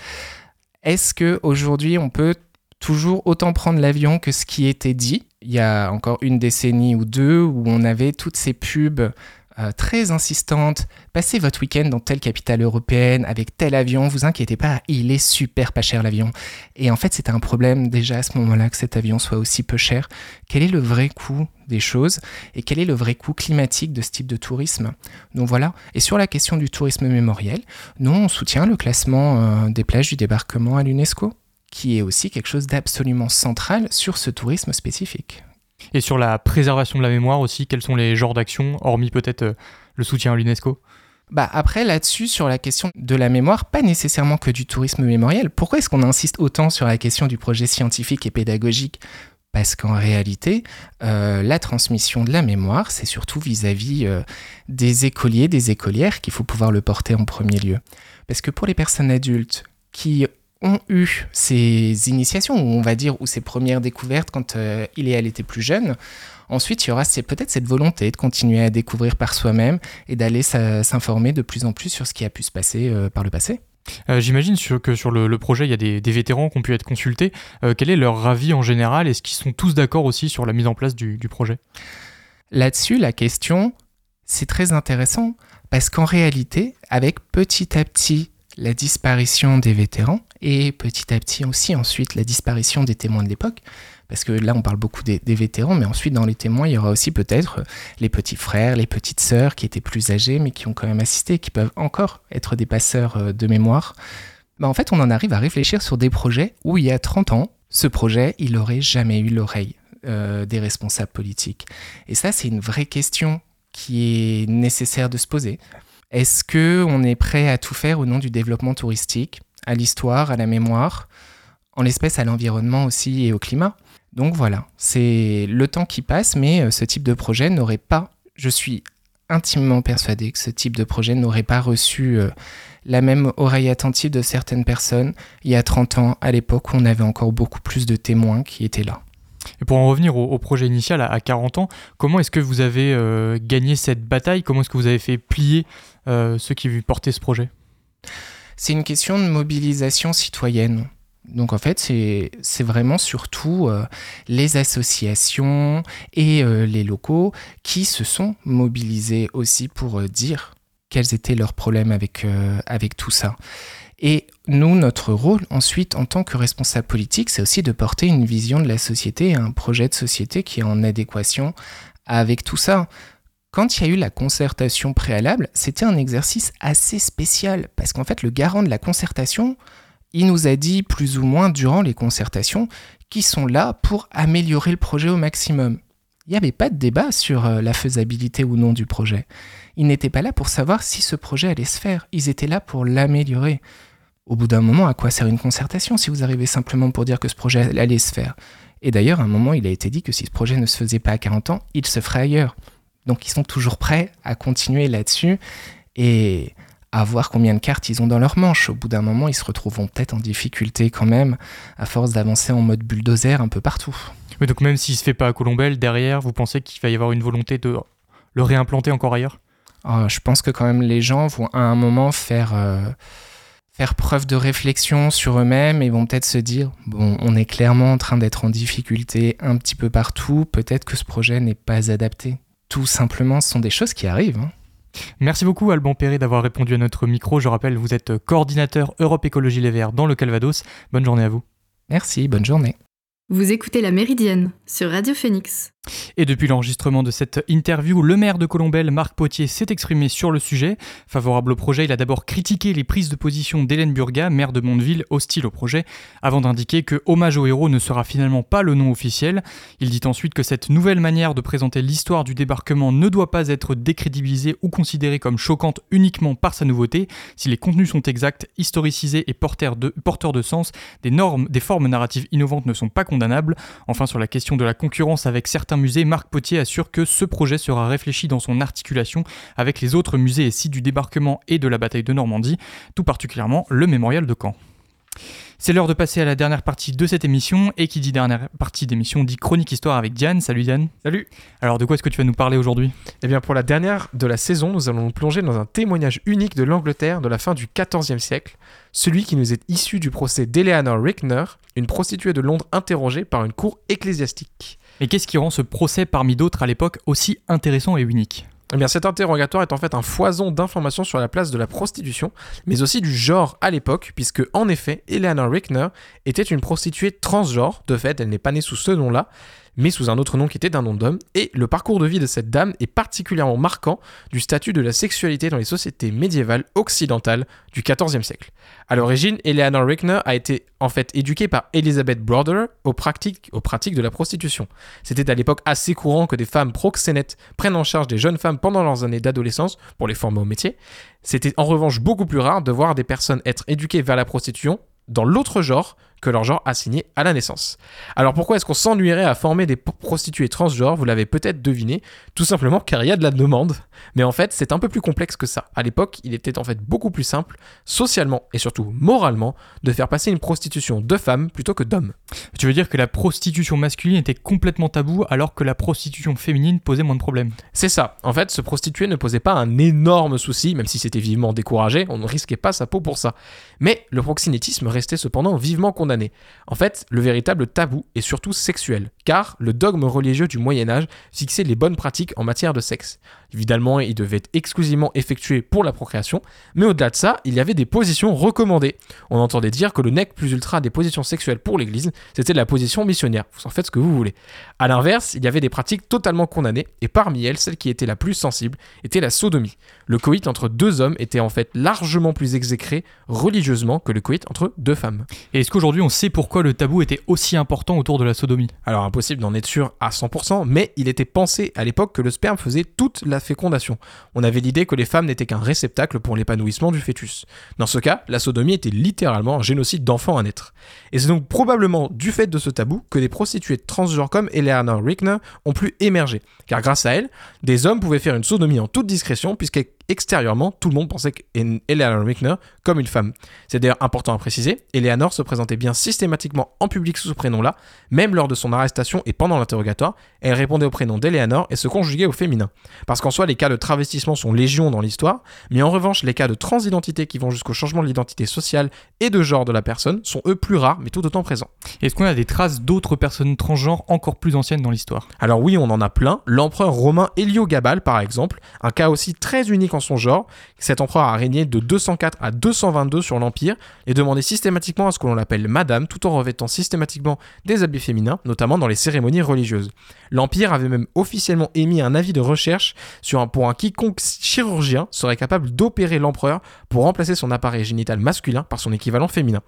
Est-ce que aujourd'hui on peut toujours autant prendre l'avion que ce qui était dit? Il y a encore une décennie ou deux où on avait toutes ces pubs euh, très insistantes. Passez votre week-end dans telle capitale européenne avec tel avion, vous inquiétez pas, il est super pas cher l'avion. Et en fait, c'était un problème déjà à ce moment-là que cet avion soit aussi peu cher. Quel est le vrai coût des choses et quel est le vrai coût climatique de ce type de tourisme? Donc voilà. Et sur la question du tourisme mémoriel, nous, on soutient le classement euh, des plages du débarquement à l'UNESCO, qui est aussi quelque chose d'absolument central sur ce tourisme spécifique. Et sur la préservation de la mémoire aussi, quels sont les genres d'actions, hormis peut-être euh, le soutien à l'UNESCO? Bah après là-dessus sur la question de la mémoire, pas nécessairement que du tourisme mémoriel. Pourquoi est-ce qu'on insiste autant sur la question du projet scientifique et pédagogique? Parce qu'en réalité, euh, la transmission de la mémoire, c'est surtout vis-à-vis euh, des écoliers, des écolières qu'il faut pouvoir le porter en premier lieu. Parce que pour les personnes adultes qui ont eu ces initiations, ou on va dire, ou ces premières découvertes quand euh, il et elle étaient plus jeunes. Ensuite, il y aura peut-être cette volonté de continuer à découvrir par soi-même et d'aller s'informer de plus en plus sur ce qui a pu se passer euh, par le passé. Euh, J'imagine que sur le, le projet, il y a des, des vétérans qui ont pu être consultés. Quel est leur avis en général? Est-ce qu'ils sont tous d'accord aussi sur la mise en place du, du projet? Là-dessus, la question, c'est très intéressant parce qu'en réalité, avec petit à petit la disparition des vétérans et petit à petit aussi ensuite la disparition des témoins de l'époque, parce que là on parle beaucoup des, vétérans, mais ensuite dans les témoins il y aura aussi peut-être les petits frères, les petites sœurs qui étaient plus âgés mais qui ont quand même assisté, qui peuvent encore être des passeurs euh, de mémoire. Bah, en fait on en arrive à réfléchir sur des projets où il y a 30 ans, ce projet il aurait jamais eu l'oreille euh, des responsables politiques. Et ça, c'est une vraie question qui est nécessaire de se poser. Est-ce que on est prêt à tout faire au nom du développement touristique, à l'histoire, à la mémoire, en l'espèce à l'environnement aussi et au climat? Donc voilà, c'est le temps qui passe, mais euh, ce type de projet n'aurait pas, je suis intimement persuadé que ce type de projet n'aurait pas reçu euh, la même oreille attentive de certaines personnes il y a 30 ans, à l'époque où on avait encore beaucoup plus de témoins qui étaient là. Et pour en revenir au, projet initial à, à 40 ans, comment est-ce que vous avez euh, gagné cette bataille? Comment est-ce que vous avez fait plier ceux qui portaient ce projet C'est une question de mobilisation citoyenne. Donc en fait, c'est vraiment surtout euh, les associations et euh, les locaux qui se sont mobilisés aussi pour euh, dire quels étaient leurs problèmes avec, euh, avec tout ça. Et nous, notre rôle ensuite en tant que responsable politique, c'est aussi de porter une vision de la société, un projet de société qui est en adéquation avec tout ça. Quand il y a eu la concertation préalable, c'était un exercice assez spécial parce qu'en fait, le garant de la concertation, il nous a dit plus ou moins durant les concertations qu'ils sont là pour améliorer le projet au maximum. Il n'y avait pas de débat sur euh, la faisabilité ou non du projet. Ils n'étaient pas là pour savoir si ce projet allait se faire. Ils étaient là pour l'améliorer. Au bout d'un moment, à quoi sert une concertation si vous arrivez simplement pour dire que ce projet allait se faire? Et d'ailleurs, à un moment, il a été dit que si ce projet ne se faisait pas à 40 ans, il se ferait ailleurs. Donc ils sont toujours prêts à continuer là-dessus et à voir combien de cartes ils ont dans leur manche. Au bout d'un moment, ils se retrouveront peut-être en difficulté quand même, à force d'avancer en mode bulldozer un peu partout. Mais donc même s'il se fait pas à Colombelle, derrière, vous pensez qu'il va y avoir une volonté de le réimplanter encore ailleurs? Oh, je pense que quand même les gens vont à un moment faire, euh, faire preuve de réflexion sur eux-mêmes et vont peut-être se dire, bon, on est clairement en train d'être en difficulté un petit peu partout, peut-être que ce projet n'est pas adapté. Tout simplement, ce sont des choses qui arrivent. hein. Merci beaucoup Alban Perret d'avoir répondu à notre micro. Je rappelle, vous êtes coordinateur Europe Écologie Les Verts dans le Calvados. Bonne journée à vous. Merci, bonne journée. Vous écoutez La Méridienne sur Radio Phoenix. Et depuis l'enregistrement de cette interview, le maire de Colombelle, Marc Potier, s'est exprimé sur le sujet. Favorable au projet, il a d'abord critiqué les prises de position d'Hélène Burga, maire de Mondeville, hostile au projet, avant d'indiquer que Hommage aux héros ne sera finalement pas le nom officiel. Il dit ensuite que cette nouvelle manière de présenter l'histoire du débarquement ne doit pas être décrédibilisée ou considérée comme choquante uniquement par sa nouveauté. Si les contenus sont exacts, historicisés et porteurs de, porteurs de sens, des normes, des formes narratives innovantes ne sont pas condamnables. Enfin, sur la question de la concurrence avec certains musées, Marc Potier assure que ce projet sera réfléchi dans son articulation avec les autres musées et sites du débarquement et de la bataille de Normandie, tout particulièrement le mémorial de Caen. C'est l'heure de passer à la dernière partie de cette émission, et qui dit dernière partie d'émission dit chronique histoire avec Diane. Salut Diane. Salut Alors de quoi est-ce que tu vas nous parler aujourd'hui? Eh bien, pour la dernière de la saison, nous allons nous plonger dans un témoignage unique de l'Angleterre de la fin du XIVe siècle, celui qui nous est issu du procès d'Eleanor Rickner, une prostituée de Londres interrogée par une cour ecclésiastique. Et qu'est-ce qui rend ce procès parmi d'autres à l'époque aussi intéressant et unique Eh bien, cet interrogatoire est en fait un foison d'informations sur la place de la prostitution, mais aussi du genre à l'époque, puisque en effet, Eleanor Rickner était une prostituée transgenre. De fait, elle n'est pas née sous ce nom-là, mais sous un autre nom qui était un nom d'homme. Et le parcours de vie de cette dame est particulièrement marquant du statut de la sexualité dans les sociétés médiévales occidentales du XIVe siècle. À l'origine, Eleanor Rickner a été en fait éduquée par Elizabeth Broder aux pratiques, aux pratiques de la prostitution. C'était à l'époque assez courant que des femmes proxénètes prennent en charge des jeunes femmes pendant leurs années d'adolescence pour les former au métier. C'était en revanche beaucoup plus rare de voir des personnes être éduquées vers la prostitution dans l'autre genre que leur genre assigné à la naissance. Alors pourquoi est-ce qu'on s'ennuierait à former des prostituées transgenres Vous l'avez peut-être deviné, tout simplement car il y a de la demande. Mais en fait, c'est un peu plus complexe que ça. À l'époque, il était en fait beaucoup plus simple, socialement et surtout moralement, de faire passer une prostitution de femmes plutôt que d'hommes. Tu veux dire que la prostitution masculine était complètement tabou alors que la prostitution féminine posait moins de problèmes? C'est ça. En fait, se prostituer ne posait pas un énorme souci, même si c'était vivement découragé, on ne risquait pas sa peau pour ça. Mais le proxénétisme restait cependant vivement condamné. En fait, le véritable tabou est surtout sexuel, car le dogme religieux du Moyen Âge fixait les bonnes pratiques en matière de sexe. Évidemment, il devait être exclusivement effectué pour la procréation, mais au-delà de ça, il y avait des positions recommandées. On entendait dire que le nec plus ultra des positions sexuelles pour l'Église, c'était la position missionnaire. Vous en faites ce que vous voulez. À l'inverse, il y avait des pratiques totalement condamnées, et parmi elles, celle qui était la plus sensible était la sodomie. Le coït entre deux hommes était en fait largement plus exécré religieusement que le coït entre deux femmes. Et est-ce qu'aujourd'hui on sait pourquoi le tabou était aussi important autour de la sodomie? Alors impossible d'en être sûr à 100%, mais il était pensé à l'époque que le sperme faisait toute la fécondation. On avait l'idée que les femmes n'étaient qu'un réceptacle pour l'épanouissement du fœtus. Dans ce cas, la sodomie était littéralement un génocide d'enfants à naître. Et c'est donc probablement du fait de ce tabou que des prostituées transgenres comme Eleanor Rickner ont pu émerger. Car grâce à elle, des hommes pouvaient faire une sodomie en toute discrétion puisqu'extérieurement, tout le monde pensait qu'Eleanor Rickner comme une femme. C'est d'ailleurs important à préciser, Eleanor se présentait bien systématiquement en public sous ce prénom-là, même lors de son arrestation et pendant l'interrogatoire, elle répondait au prénom d'Eleanor et se conjuguait au féminin. Parce qu'en soi, les cas de travestissement sont légion dans l'histoire, mais en revanche, les cas de transidentité qui vont jusqu'au changement de l'identité sociale et de genre de la personne sont eux plus rares, mais tout autant présents. Est-ce qu'on a des traces d'autres personnes transgenres encore plus anciennes dans l'histoire? Alors oui, on en a plein. L'empereur romain Héliogabal, par exemple, un cas aussi très unique en son genre. Cet empereur a régné de 204 à 222 sur l'Empire et demandait systématiquement à ce que l'on l'appelle Madame, tout en revêtant systématiquement des habits féminins, notamment dans les cérémonies religieuses. L'Empire avait même officiellement émis un avis de recherche sur un, pour un quiconque chirurgien serait capable d'opérer l'empereur pour remplacer son appareil génital masculin par son équivalent féminin.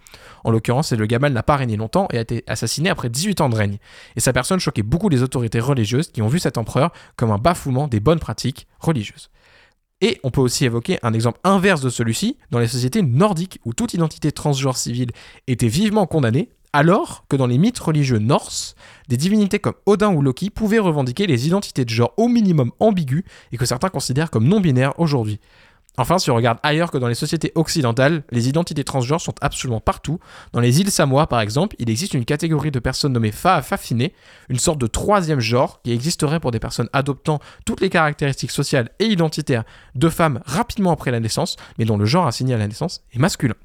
En l'occurrence, le Gabal n'a pas régné longtemps et a été assassiné après 18 ans de règne. Et sa personne choquait beaucoup les autorités religieuses qui ont vu cet empereur comme un bafouement des bonnes pratiques religieuses. Et on peut aussi évoquer un exemple inverse de celui-ci dans les sociétés nordiques où toute identité transgenre civile était vivement condamnée, alors que dans les mythes religieux norses, des divinités comme Odin ou Loki pouvaient revendiquer les identités de genre au minimum ambiguës et que certains considèrent comme non-binaires aujourd'hui. Enfin, si on regarde ailleurs que dans les sociétés occidentales, les identités transgenres sont absolument partout. Dans les îles Samoa, par exemple, il existe une catégorie de personnes nommées Fa Fafine, une sorte de troisième genre qui existerait pour des personnes adoptant toutes les caractéristiques sociales et identitaires de femmes rapidement après la naissance, mais dont le genre assigné à la naissance est masculin.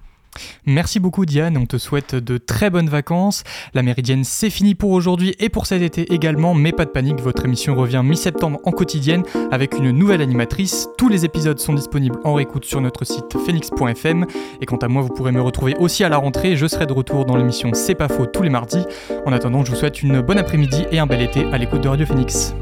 Merci beaucoup Diane, on te souhaite de très bonnes vacances. La Méridienne c'est fini pour aujourd'hui et pour cet été également, mais pas de panique, votre émission revient mi-septembre en quotidienne avec une nouvelle animatrice. Tous les épisodes sont disponibles en réécoute sur notre site phoenix.fm et quant à moi vous pourrez me retrouver aussi à la rentrée, je serai de retour dans l'émission C'est pas faux tous les mardis. En attendant, je vous souhaite une bonne après-midi et un bel été à l'écoute de Radio Phoenix.